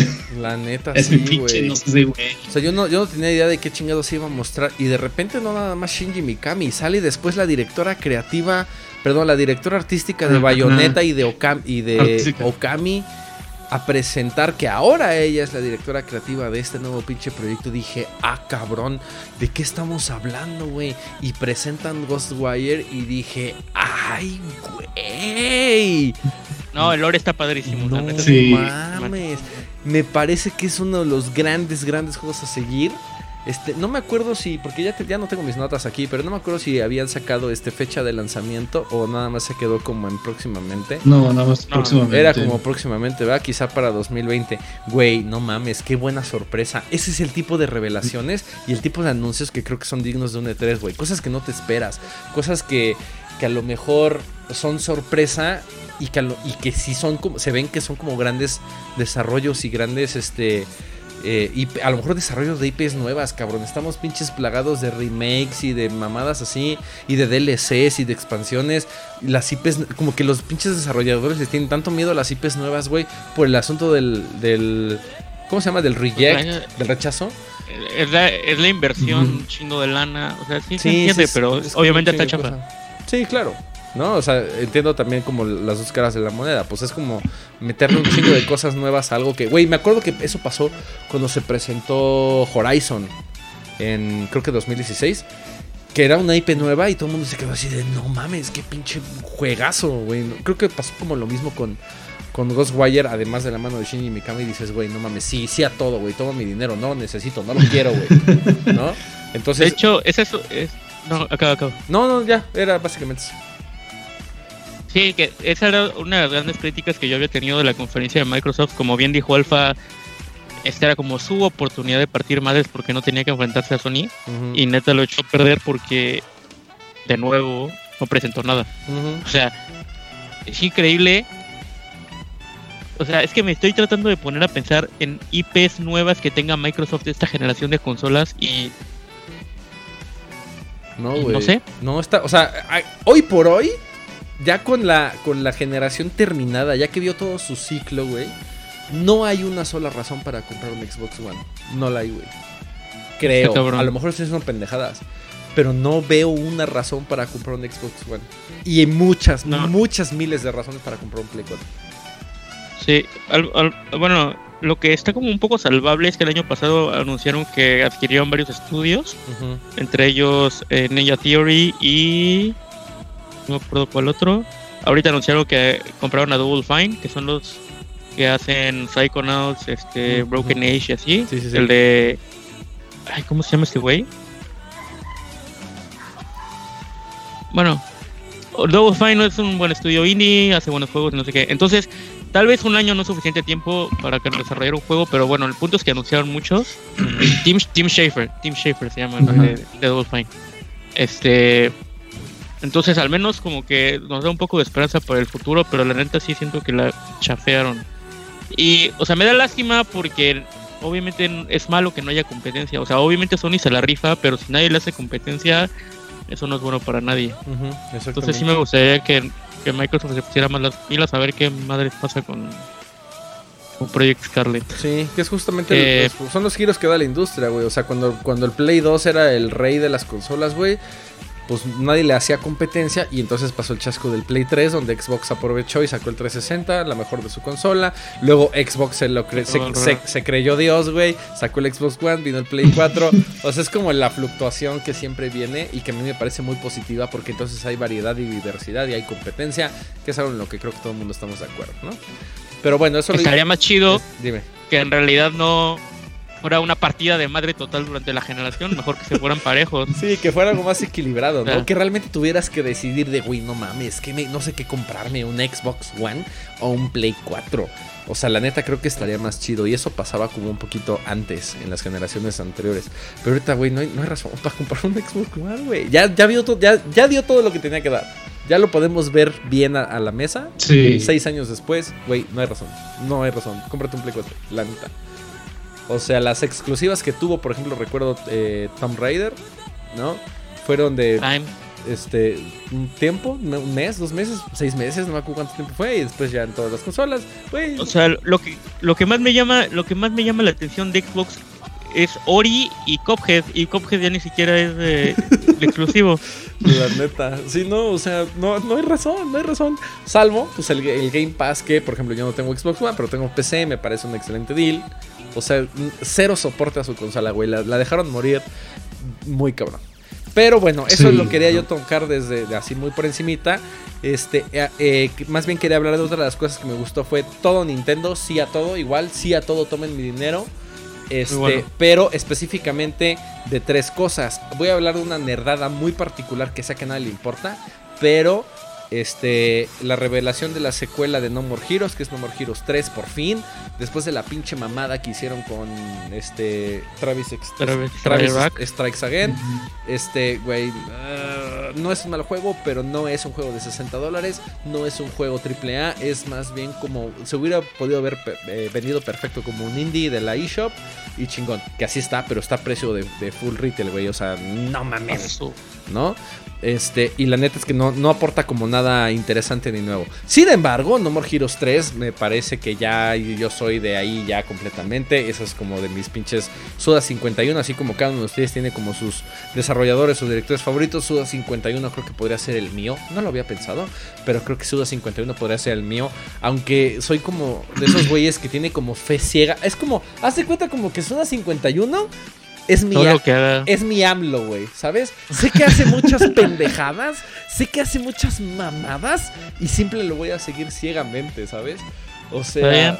La neta, es mi sí, pinche, güey. no sé, güey. O sea, yo no, yo no tenía idea de qué chingados se iba a mostrar. Y de repente no nada más Shinji Mikami. Sale después la directora creativa, perdón, la directora artística de. Bayonetta y de, Okam- y de Artística. Okami a presentar que ahora ella es la directora creativa de este nuevo pinche proyecto. Dije, ah, cabrón, ¿de qué estamos hablando, güey? Y presentan Ghostwire y dije, ay, güey. No, el lore está padrísimo. No. Sí. mames. Me parece que es uno de los grandes, grandes juegos a seguir. Este, no me acuerdo si, porque ya, te- ya no tengo mis notas aquí, pero no me acuerdo si habían sacado este fecha de lanzamiento o nada más se quedó como en próximamente. No, nada más No, próximamente. Era como próximamente, ¿verdad? Quizá para 2020. Güey, no mames, qué buena sorpresa. Ese es el tipo de revelaciones y el tipo de anuncios que creo que son dignos de un E3, güey. Cosas que no te esperas. Cosas que, que a lo mejor son sorpresa y que, a lo- y que sí son como, se ven que son como grandes desarrollos y grandes, este... eh, IP a lo mejor desarrollos de IPs nuevas, cabrón. Estamos pinches plagados de remakes y de mamadas así, y de DLCs y de expansiones. Las IPs, como que los pinches desarrolladores les tienen tanto miedo a las IPs nuevas, güey, por el asunto del, del. ¿Cómo se llama? Del reject, del rechazo. Es la, es la inversión, un chingo de lana. O sea, sí, se Sí, entiende, sí, pero es como obviamente está chafa. Sí, claro. ¿No? O sea, entiendo también como las dos caras de la moneda. Pues es como meterle un chingo de cosas nuevas a algo que. Güey, me acuerdo que eso pasó cuando se presentó Horizon en creo que 2016. Que era una IP nueva y todo el mundo se quedó así de no mames, qué pinche juegazo, güey. Creo que pasó como lo mismo con, con Ghostwire, además de la mano de Shinji Mikami. Y dices, güey, no mames, sí, sí a todo, güey. Toma mi dinero, no lo necesito, no lo quiero, güey. ¿No? De Entonces, hecho, es eso. Es, no, acá, acá. no, no, ya, era básicamente eso. Sí, que esa era una de las grandes críticas que yo había tenido de la conferencia de Microsoft. Como bien dijo Alfa, esta era como su oportunidad de partir madres porque no tenía que enfrentarse a Sony. Y neta lo echó a perder porque, de nuevo, no presentó nada. O sea, es increíble. O sea, es que me estoy tratando de poner a pensar en IPs nuevas que tenga Microsoft de esta generación de consolas y No, güey. no sé. No está, o sea, hoy por hoy, ya con la, con la generación terminada, ya que vio todo su ciclo, güey, no hay una sola razón para comprar un Xbox One. No la hay, güey. Creo. A lo mejor son pendejadas. Pero no veo una razón para comprar un Xbox One. Y hay muchas, No. muchas miles de razones para comprar un Play 4. Sí, al- al- bueno, lo que está como un poco salvable es que el año pasado anunciaron que adquirieron varios estudios, entre ellos eh, Ninja Theory y no me acuerdo cuál otro. Ahorita anunciaron que compraron a Double Fine, que son los que hacen Psychonauts, este. Broken Age y así. Sí, sí, sí. El de ay, ¿cómo se llama este güey? Bueno, Double Fine no es un buen estudio indie, hace buenos juegos y no sé qué. Entonces, tal vez un año no es suficiente tiempo para que desarrollar un juego, pero bueno, el punto es que anunciaron muchos. Tim, Tim Schafer, Tim Schafer se llama de, de Double Fine. Este, entonces al menos como que nos da un poco de esperanza para el futuro, pero la neta sí siento que la chafearon. Y, o sea, me da lástima porque obviamente es malo que no haya competencia. O sea, obviamente Sony se la rifa, pero si nadie le hace competencia, eso no es bueno para nadie. Entonces sí me gustaría que, que Microsoft se pusiera más las pilas a ver qué madres pasa con, con Project Scarlet. Sí, que es justamente Eh, los- son los giros que da la industria, güey. O sea, cuando, cuando el Play 2 era el rey de las consolas, güey. Pues nadie le hacía competencia y entonces pasó el chasco del Play 3 donde Xbox aprovechó y sacó el 360, la mejor de su consola. Luego Xbox se, lo cre- se, se- se creyó Dios, güey, sacó el Xbox One, vino el Play 4. o sea, es como la fluctuación que siempre viene y que a mí me parece muy positiva porque entonces hay variedad y diversidad y hay competencia, que es algo en lo que creo que todo el mundo estamos de acuerdo, ¿no? Pero bueno, eso lo Estaría más chido Dime. que en realidad no fuera una partida de madre total durante la generación, mejor que se fueran parejos. Sí, que fuera algo más equilibrado, ¿no? Que realmente tuvieras que decidir de, güey, no mames, que me- no sé qué comprarme, un Xbox One o un Play 4. O sea, la neta creo que estaría más chido. Y eso pasaba como un poquito antes, en las generaciones anteriores. Pero ahorita, güey, no hay, no hay razón para comprar un Xbox One, güey. Ya, ya, vio to- ya, ya dio todo lo que tenía que dar. Ya lo podemos ver bien a, a la mesa. Sí. Seis años después, güey, no hay razón. No hay razón. Cómprate un Play 4, la neta. O sea, las exclusivas que tuvo, por ejemplo, recuerdo eh, Tomb Raider, ¿no? Fueron de Time. este un tiempo, un mes, dos meses, seis meses, no me acuerdo cuánto tiempo fue, y después ya en todas las consolas, güey. O sea, lo que lo que más me llama, lo que más me llama la atención de Xbox es Ori y Cuphead y Cuphead ya ni siquiera es de, de exclusivo. La neta. Sí, no, o sea, no, no hay razón, no hay razón. Salvo, pues el, el Game Pass, que por ejemplo yo no tengo Xbox One, pero tengo PC, me parece un excelente deal. O sea, cero soporte a su consola, güey. La, la dejaron morir muy cabrón. Pero bueno, eso Sí. lo quería yo tocar desde de así muy por encimita. Este, eh, eh, más bien quería hablar de otra de las cosas que me gustó fue todo Nintendo, sí a todo, igual, sí a todo, tomen mi dinero. Este, bueno. pero específicamente de tres cosas. Voy a hablar de una nerdada muy particular que sé que a nadie le importa, pero este la revelación de la secuela de No More Heroes, que es No More Heroes 3 por fin, después de la pinche mamada que hicieron con este Travis, Ex- Travis. Strikes Again. Este, güey, ah, no es un mal juego, pero no es un juego de 60 dólares, no es un juego AAA, es más bien como, se hubiera podido haber eh, venido perfecto como un indie de la eShop y chingón, que así está, pero está a precio de, de full retail, güey, o sea, no mames. ¿no? Este, y la neta es que no, no aporta como nada interesante ni nuevo. Sin embargo, No More Heroes 3 me parece que ya yo soy de ahí ya completamente. Eso es como de mis pinches Suda 51, así como cada uno de ustedes tiene como sus desarrolladores o directores favoritos. Suda 51 creo que podría ser el mío. No lo había pensado, pero creo que Suda 51 podría ser el mío. Aunque soy como de esos güeyes que tiene como fe ciega. Es como, hace cuenta como que Suda 51 es mi Todo lo que haga. es mi AMLO, güey, ¿sabes? Sé que hace muchas pendejadas, sé que hace muchas mamadas y siempre lo voy a seguir ciegamente, ¿sabes? O sea,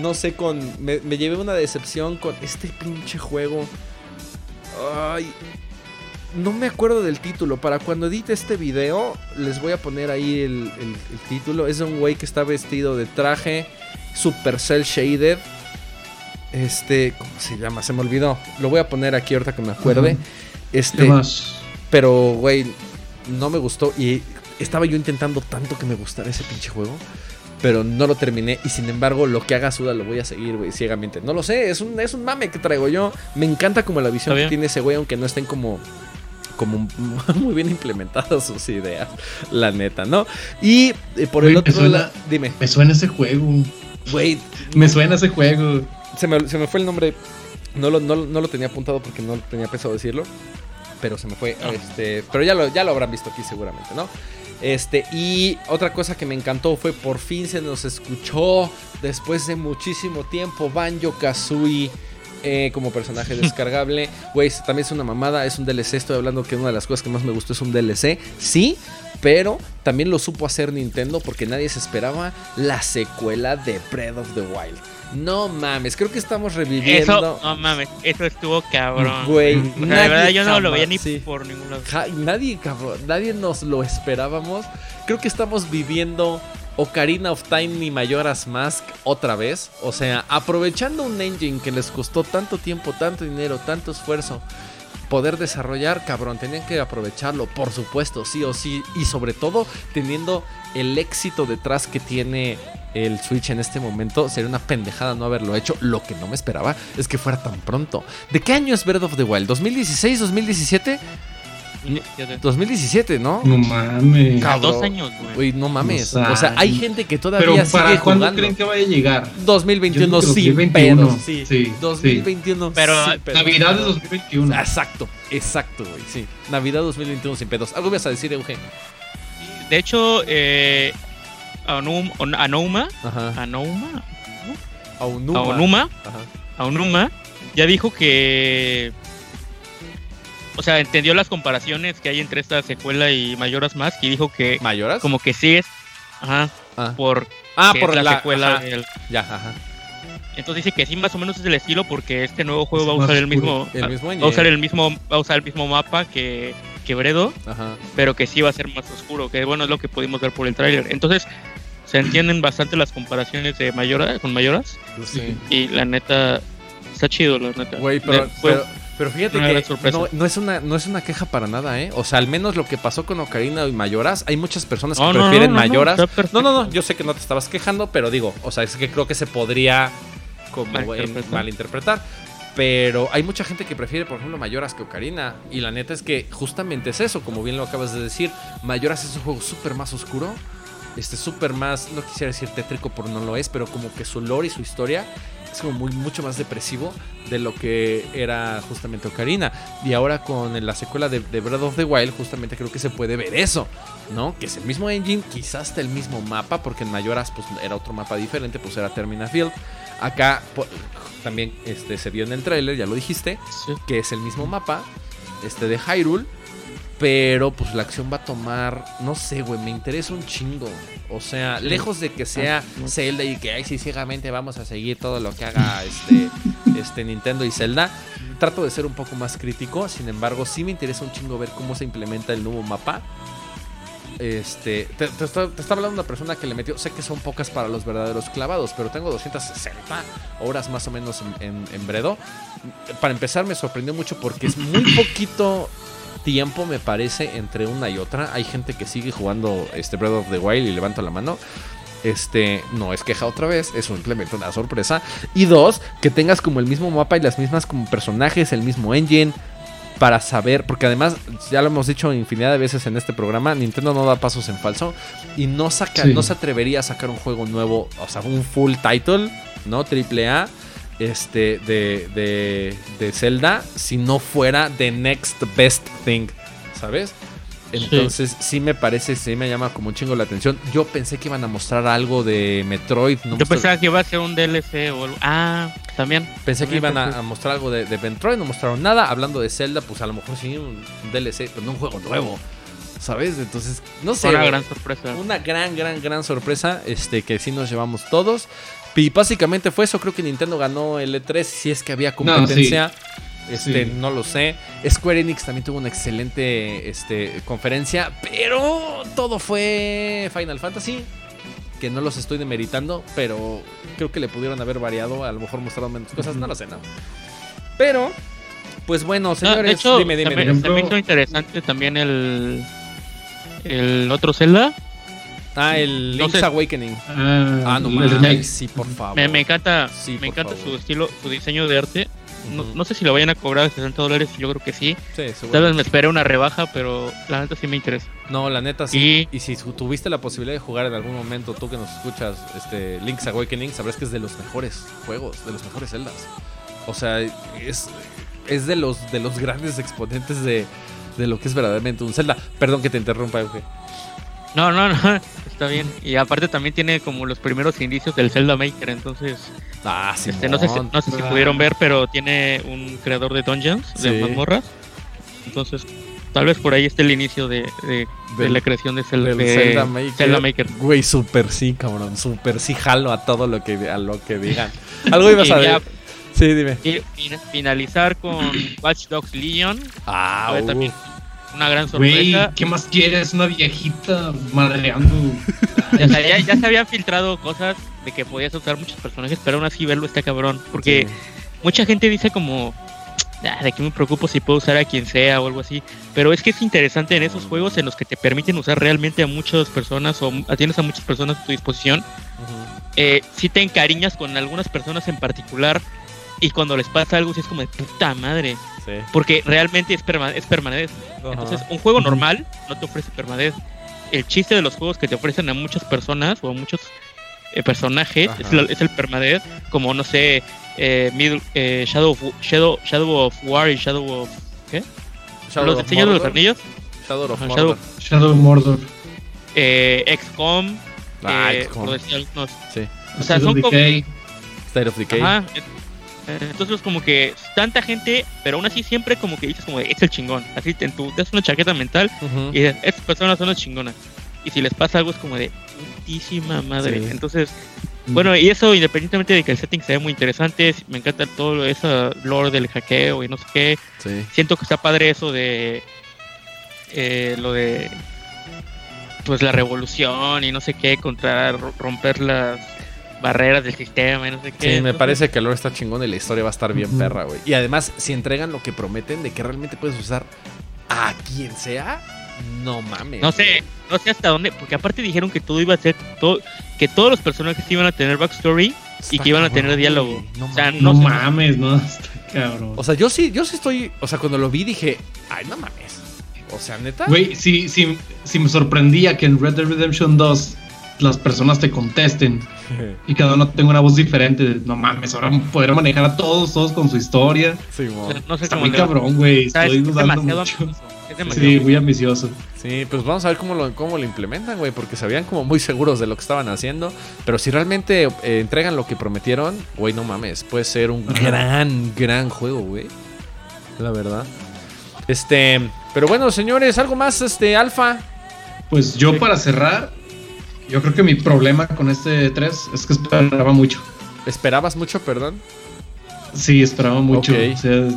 no sé, con. Me, me llevé una decepción con este pinche juego. Ay. No me acuerdo del título. Para cuando edite este video, les voy a poner ahí el, el- el título. Es de un güey que está vestido de traje. Supercell Shaded. Este. ¿Cómo se llama? Se me olvidó. Lo voy a poner aquí ahorita que me acuerde. Ujú. Este. ¿Qué más? Pero, güey, no me gustó. Y estaba yo intentando tanto que me gustara ese pinche juego. Pero no lo terminé. Y sin embargo, lo que haga Suda lo voy a seguir, güey, ciegamente. No lo sé, es un, es un mame que traigo yo. Me encanta como la visión que tiene ese güey, aunque no estén como. Como muy bien implementadas sus ideas, la neta, ¿no? Y eh, por el otro suena- lado, dime, Me suena ese juego. güey, Me suena ese juego. Se me, se me fue el nombre. No lo, no, no lo tenía apuntado porque no tenía pensado decirlo. Pero se me fue. Este, pero ya lo, ya lo habrán visto aquí seguramente, ¿no? Este, y otra cosa que me encantó fue por fin se nos escuchó después de muchísimo tiempo Banjo Kazooie eh, como personaje descargable. Güey, también es una mamada, es un DLC. Estoy hablando que una de las cosas que más me gustó es un DLC. Sí, pero también lo supo hacer Nintendo porque nadie se esperaba la secuela de Breath of the Wild. No mames, creo que estamos reviviendo. Eso, no mames, eso estuvo cabrón. Güey, O sea, de verdad yo no lo veía ni sí. por ningún lado. Ja- nadie, cabrón, nadie nos lo esperábamos. Creo que estamos viviendo Ocarina of Time y Majora's Mask otra vez. O sea, aprovechando un engine que les costó tanto tiempo, tanto dinero, tanto esfuerzo poder desarrollar, cabrón, tenían que aprovecharlo, por supuesto, sí o sí. Y sobre todo teniendo el éxito detrás que tiene el Switch en este momento, sería una pendejada no haberlo hecho. Lo que no me esperaba es que fuera tan pronto. ¿De qué año es Breath of the Wild? ¿2016, 2017? 2017, ¿no? No mames. Cabrón. dos años, güey. Uy, no mames. No O sea, hay gente que todavía Pero sigue ¿para cuándo jugando. creen que vaya a llegar? 2021 Yo digo que sin 2021. pedos. Sí, Sí, 2021 Pero, sin pedos. Navidad de 2021. Exacto. Exacto, güey, sí. Navidad 2021 sin pedos. ¿Algo vas a decir, Euge? De hecho, eh, Aonuma. Aonuma, Ajá. Aonuma, ya dijo que. O sea, entendió las comparaciones que hay entre esta secuela y Mayoras Mask y dijo que, ¿Mayoras? como que sí es. Ajá, Ah, por Ah, por la, la secuela. ajá. Ya, ajá. Entonces dice que sí, más o menos es el estilo porque este nuevo juego Es va a más usar el mismo. El mismo va a usar el mismo, va a usar el mismo mapa que, que Bredo, Ajá. pero que sí va a ser más oscuro, que bueno es lo que pudimos ver por el tráiler. Entonces, se entienden bastante las comparaciones de Mayora con Mayoras Sí. y la neta está chido, la neta. Güey, pero, fíjate una que no, no es una, no es una queja para nada, ¿eh? O sea, al menos lo que pasó con Ocarina y Mayoras, hay muchas personas que No, prefieren no, no, no, Mayoras. No, no, no, yo sé que no te estabas quejando, pero digo, o sea, es que creo que se podría como en- Malinterpretar. malinterpretar. Pero hay mucha gente que prefiere, por ejemplo, Mayoras que Ocarina. Y la neta es que justamente es eso, como bien lo acabas de decir. Mayoras es un juego súper más oscuro. Este, súper más, no quisiera decir tétrico, porque no lo es, pero como que su lore y su historia es como muy, mucho más depresivo de lo que era justamente Ocarina. Y ahora con la secuela de, de Breath of the Wild, justamente creo que se puede ver eso, ¿no? Que es el mismo engine, quizás hasta el mismo mapa, porque en Mayoras pues era otro mapa diferente, pues era Termina Field. Acá po- también este, se vio en el tráiler, ya lo dijiste, Sí. que es el mismo mapa este, de Hyrule. Pero pues la acción va a tomar, no sé, güey, me interesa un chingo. O sea, lejos de que sea Ah. Zelda y que ay, sí, ciegamente vamos a seguir todo lo que haga este, este Nintendo y Zelda. Trato de ser un poco más crítico, sin embargo, sí me interesa un chingo ver cómo se implementa el nuevo mapa. Este, te, te está, te está hablando una persona que le metió, sé que son pocas para los verdaderos clavados, pero tengo 260 horas más o menos en, en- en Bredo. Para empezar me sorprendió mucho porque es muy poquito tiempo me parece entre una y otra. Hay gente que sigue jugando este Breath of the Wild y levanto la mano. Este, no es queja otra vez, es simplemente una sorpresa. Y dos, que tengas como el mismo mapa y las mismas como personajes, el mismo engine. Para saber, porque además, ya lo hemos dicho infinidad de veces en este programa, Nintendo no da pasos en falso. Y no saca, Sí. no se atrevería a sacar un juego nuevo, o sea, un full title, ¿no? Triple A. Este, de, de, de Zelda, si no fuera the next best thing, ¿sabes? Entonces sí me parece, sí me llama como un chingo la atención. Yo pensé que iban a mostrar algo de Metroid. No Yo pensaba que iba a ser un DLC o algo. Ah, también. pensé que también iban a, a mostrar algo de, de Metroid, no mostraron nada. Hablando de Zelda, pues a lo mejor sí un, un DLC, pero no un juego nuevo. ¿Sabes? Entonces, no sé. Una gran sorpresa. Una gran, gran, gran sorpresa este, que sí nos llevamos todos. Y básicamente fue eso. Creo que Nintendo ganó el E3. Si es que había competencia. Este, Sí. no lo sé. Square Enix también tuvo una excelente este, conferencia. Pero todo fue Final Fantasy. Que no los estoy demeritando. Pero creo que le pudieron haber variado. A lo mejor mostraron menos cosas. No lo sé, ¿no? Pero, pues bueno, No, señores. de hecho, dime, dime, se, me, dime. se me hizo interesante también el. El otro Zelda. Ah, el no Link's sé. Awakening. Ah, Ah, no el mames. remake. Sí, por favor. Me, me encanta, Sí, me encanta favor. su estilo, su diseño de arte. No, sé si lo vayan a cobrar 60 dólares, yo creo que sí. Sí, seguro. Tal vez me esperé una rebaja, pero la neta sí me interesa. No, la neta sí. Y Y si tu- tuviste la posibilidad de jugar en algún momento, tú que nos escuchas, este Link's Awakening, sabrás que es de los mejores juegos, de los mejores celdas. O sea, es, es de los de los grandes exponentes de, de lo que es verdaderamente un Zelda. Perdón que te interrumpa, Euge. no, no, no, está bien. Y aparte también tiene como los primeros indicios del Zelda Maker, entonces Ah, sí. este, no sé si, no sé si Ah. pudieron ver, pero tiene un creador de dungeons, Sí. de mazmorras. Entonces, tal vez por ahí esté el inicio de, de- la creación de, Zel- del de Zelda Maker. Zelda Maker. Güey, super sí, cabrón. Super sí jalo a todo lo que, a lo que digan. Algo ibas a ver. Sí, dime. y- finalizar con Watch Dogs Legion. Ah, uh. también una gran sorpresa. ¿qué más quieres? Una viejita madreando. O sea, ya, ya se habían filtrado cosas de que podías usar muchos personajes, pero aún así verlo está cabrón. Porque Sí. mucha gente dice como, "Ah, de qué me preocupo si puedo usar a quien sea o algo así. Pero es que es interesante en esos juegos en los que te permiten usar realmente a muchas personas o tienes a muchas personas a tu disposición. Eh, si te encariñas con algunas personas en particular y cuando les pasa algo, sí es como de puta madre. Sí. Porque realmente es, perma- es permanente. Entonces, un juego normal no te ofrece permanez. El chiste de los juegos que te ofrecen a muchas personas o a muchos eh, personajes es, la- es el permanez, como no sé, eh, Middle- eh, Shadow, of, Shadow, Shadow of War y Shadow of. ¿Qué? Shadow los of diseños de los anillos, Shadow of Ajá, Mordor. Shadow of Mordor. eh, XCOM, Ah, eh, XCOM. por decir algunos. Sí. O sea, State son of como-. State of Decay. Ajá. Entonces como que tanta gente, pero aún así siempre como que dices como de, es el chingón. Así te, en tu, te das una chaqueta mental y dices, estas personas son las chingonas. Y si les pasa algo es como de putísima madre. Sí. Entonces, bueno, y eso independientemente de que el setting se ve muy interesante, me encanta todo esa lore del hackeo y no sé qué. Sí. Siento que está padre eso de eh, lo de pues la revolución y no sé qué contra ro- romper las barreras del sistema y no sé qué. Sí, me parece que el lore está chingón y la historia va a estar bien perra, güey. Y además, si entregan lo que prometen de que realmente puedes usar a quien sea, no mames. No sé, no sé hasta dónde, porque aparte dijeron que todo iba a ser todo, que todos los personajes iban a tener backstory y que iban a tener diálogo. No o sea, mames. No, no sé. mames, no, está cabrón. O sea, yo sí, yo sí estoy. O sea, cuando lo vi dije, ay, no mames. O sea, neta. Güey, si, si, si me sorprendía que en Red Dead Redemption 2 las personas te contesten y cada uno tenga una voz diferente, no mames, ahora poder manejar a todos, todos con su historia. Sí, sea, no sé Está muy cabrón, güey. Estoy demasiado mucho. Sí, muy ambicioso. Sí, pues vamos a ver cómo lo, cómo lo implementan, güey, porque se veían como muy seguros de lo que estaban haciendo. Pero si realmente eh, entregan lo que prometieron, güey, no mames, puede ser un Ajá. gran, gran juego, güey. La verdad. Este, pero bueno, señores, algo más, este, Alfa. Pues yo para cerrar, yo creo que mi problema con este 3 es que esperaba mucho. ¿Esperabas mucho, perdón? Sí, esperaba mucho. Ok. O sea,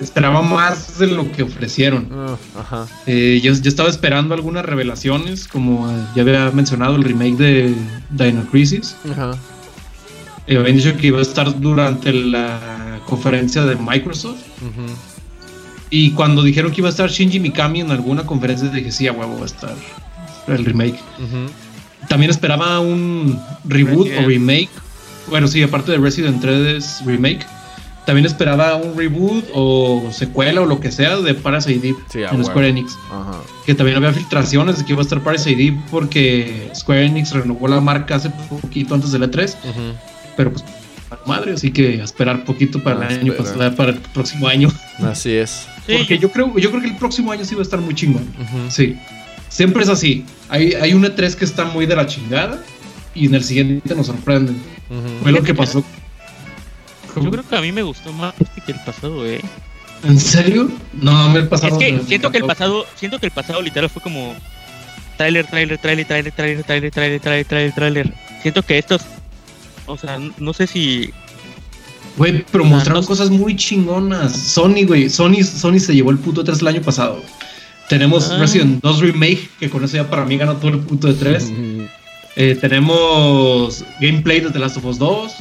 esperaba más de lo que ofrecieron. Ah, ajá. Eh, yo, yo estaba esperando algunas revelaciones, como eh, ya había mencionado el remake de Dino Crisis. Ajá. Eh, habían dicho que iba a estar durante la conferencia de Microsoft. ujú. Y cuando dijeron que iba a estar Shinji Mikami en alguna conferencia, dije, sí, a huevo va a estar el remake. Ujú. También esperaba un reboot Resident. o remake. Bueno, sí, aparte de Resident 3 remake. También esperaba un reboot o secuela o lo que sea de Parasite Deep Sí, en. Square Enix. Ajá. Que también había filtraciones de que iba a estar Parasite Deep porque Square Enix renovó la marca hace poquito antes del E3. Ujú. Pero pues, madre, así que a esperar poquito para Ah, el año, espera. pasado, para el próximo año. Así es. Sí, Porque yo creo, yo creo que el próximo año sí va a estar muy chingón. Sí. Siempre es así. Hay, hay un E3 que está muy de la chingada y en el siguiente nos sorprenden. Fue lo que pasó. yo creo que a mí me gustó más este que el pasado, eh. ¿En serio? No, me el pasado. Es que me siento que el pasado, siento que el pasado literal fue como trailer, trailer, trailer, trailer, trailer, trailer, trailer, trailer, trailer, trailer. Siento que estos, o sea, no sé si Güey, pero mostraron no- cosas muy chingonas. Sony, güey. Sony, Sony se llevó el puto 3 el año pasado. Tenemos Ah. Resident 2 Remake, que con eso ya para mí ganó todo el puto de 3. Ujú. Eh, tenemos gameplay de The Last of Us 2.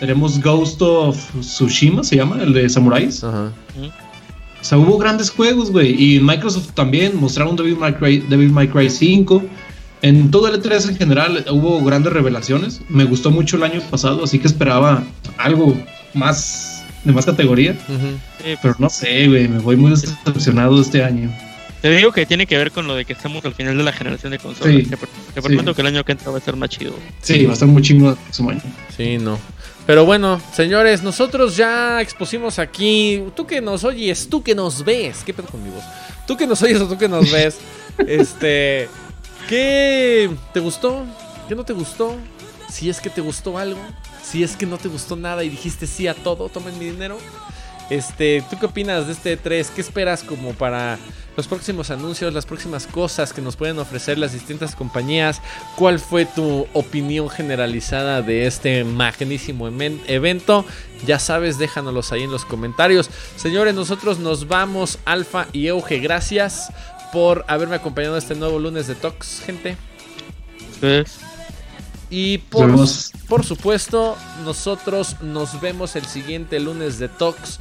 Tenemos Ghost of Tsushima, se llama, el de Samuráis. Ajá. O sea, hubo grandes juegos, güey. Y Microsoft también mostraron Devil May Cry, Devil May Cry 5. En todo el E3 en general hubo grandes revelaciones. Me gustó mucho el año pasado, así que esperaba algo más de más categoría. Pero no sé, güey, me voy muy decepcionado este año. Te digo que tiene que ver con lo de que estamos al final de la generación de consolas. Sí, que, por- que sí. prometo que el año que entra va a ser más chido. Sí, va a estar muy chingo próximo año. Sí, no. Pero bueno, señores, nosotros ya expusimos aquí. Tú que nos oyes, tú que nos ves. ¿Qué pedo con mi voz? Tú que nos oyes o tú que nos ves. este. ¿Qué te gustó? ¿Qué no te gustó? Si es que te gustó algo. Si es que no te gustó nada y dijiste sí a todo, tomen mi dinero. Este, ¿tú qué opinas de este 3? ¿Qué esperas como para los próximos anuncios, las próximas cosas que nos pueden ofrecer las distintas compañías? ¿Cuál fue tu opinión generalizada de este magnísimo evento? Ya sabes, déjanoslos ahí en los comentarios. Señores, nosotros nos vamos, Alfa y Euge. Gracias por haberme acompañado este nuevo lunes de Talks, gente. Entonces, y por, supuesto, nosotros nos vemos el siguiente lunes de Talks.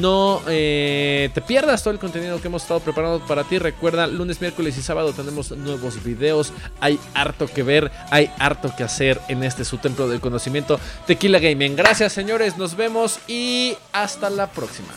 No eh, te pierdas todo el contenido que hemos estado preparando para ti. Recuerda, lunes, miércoles y sábado tenemos nuevos videos. Hay harto que ver, hay harto que hacer en este su templo del conocimiento, Tequila Gaming. Gracias, señores. Nos vemos y hasta la próxima.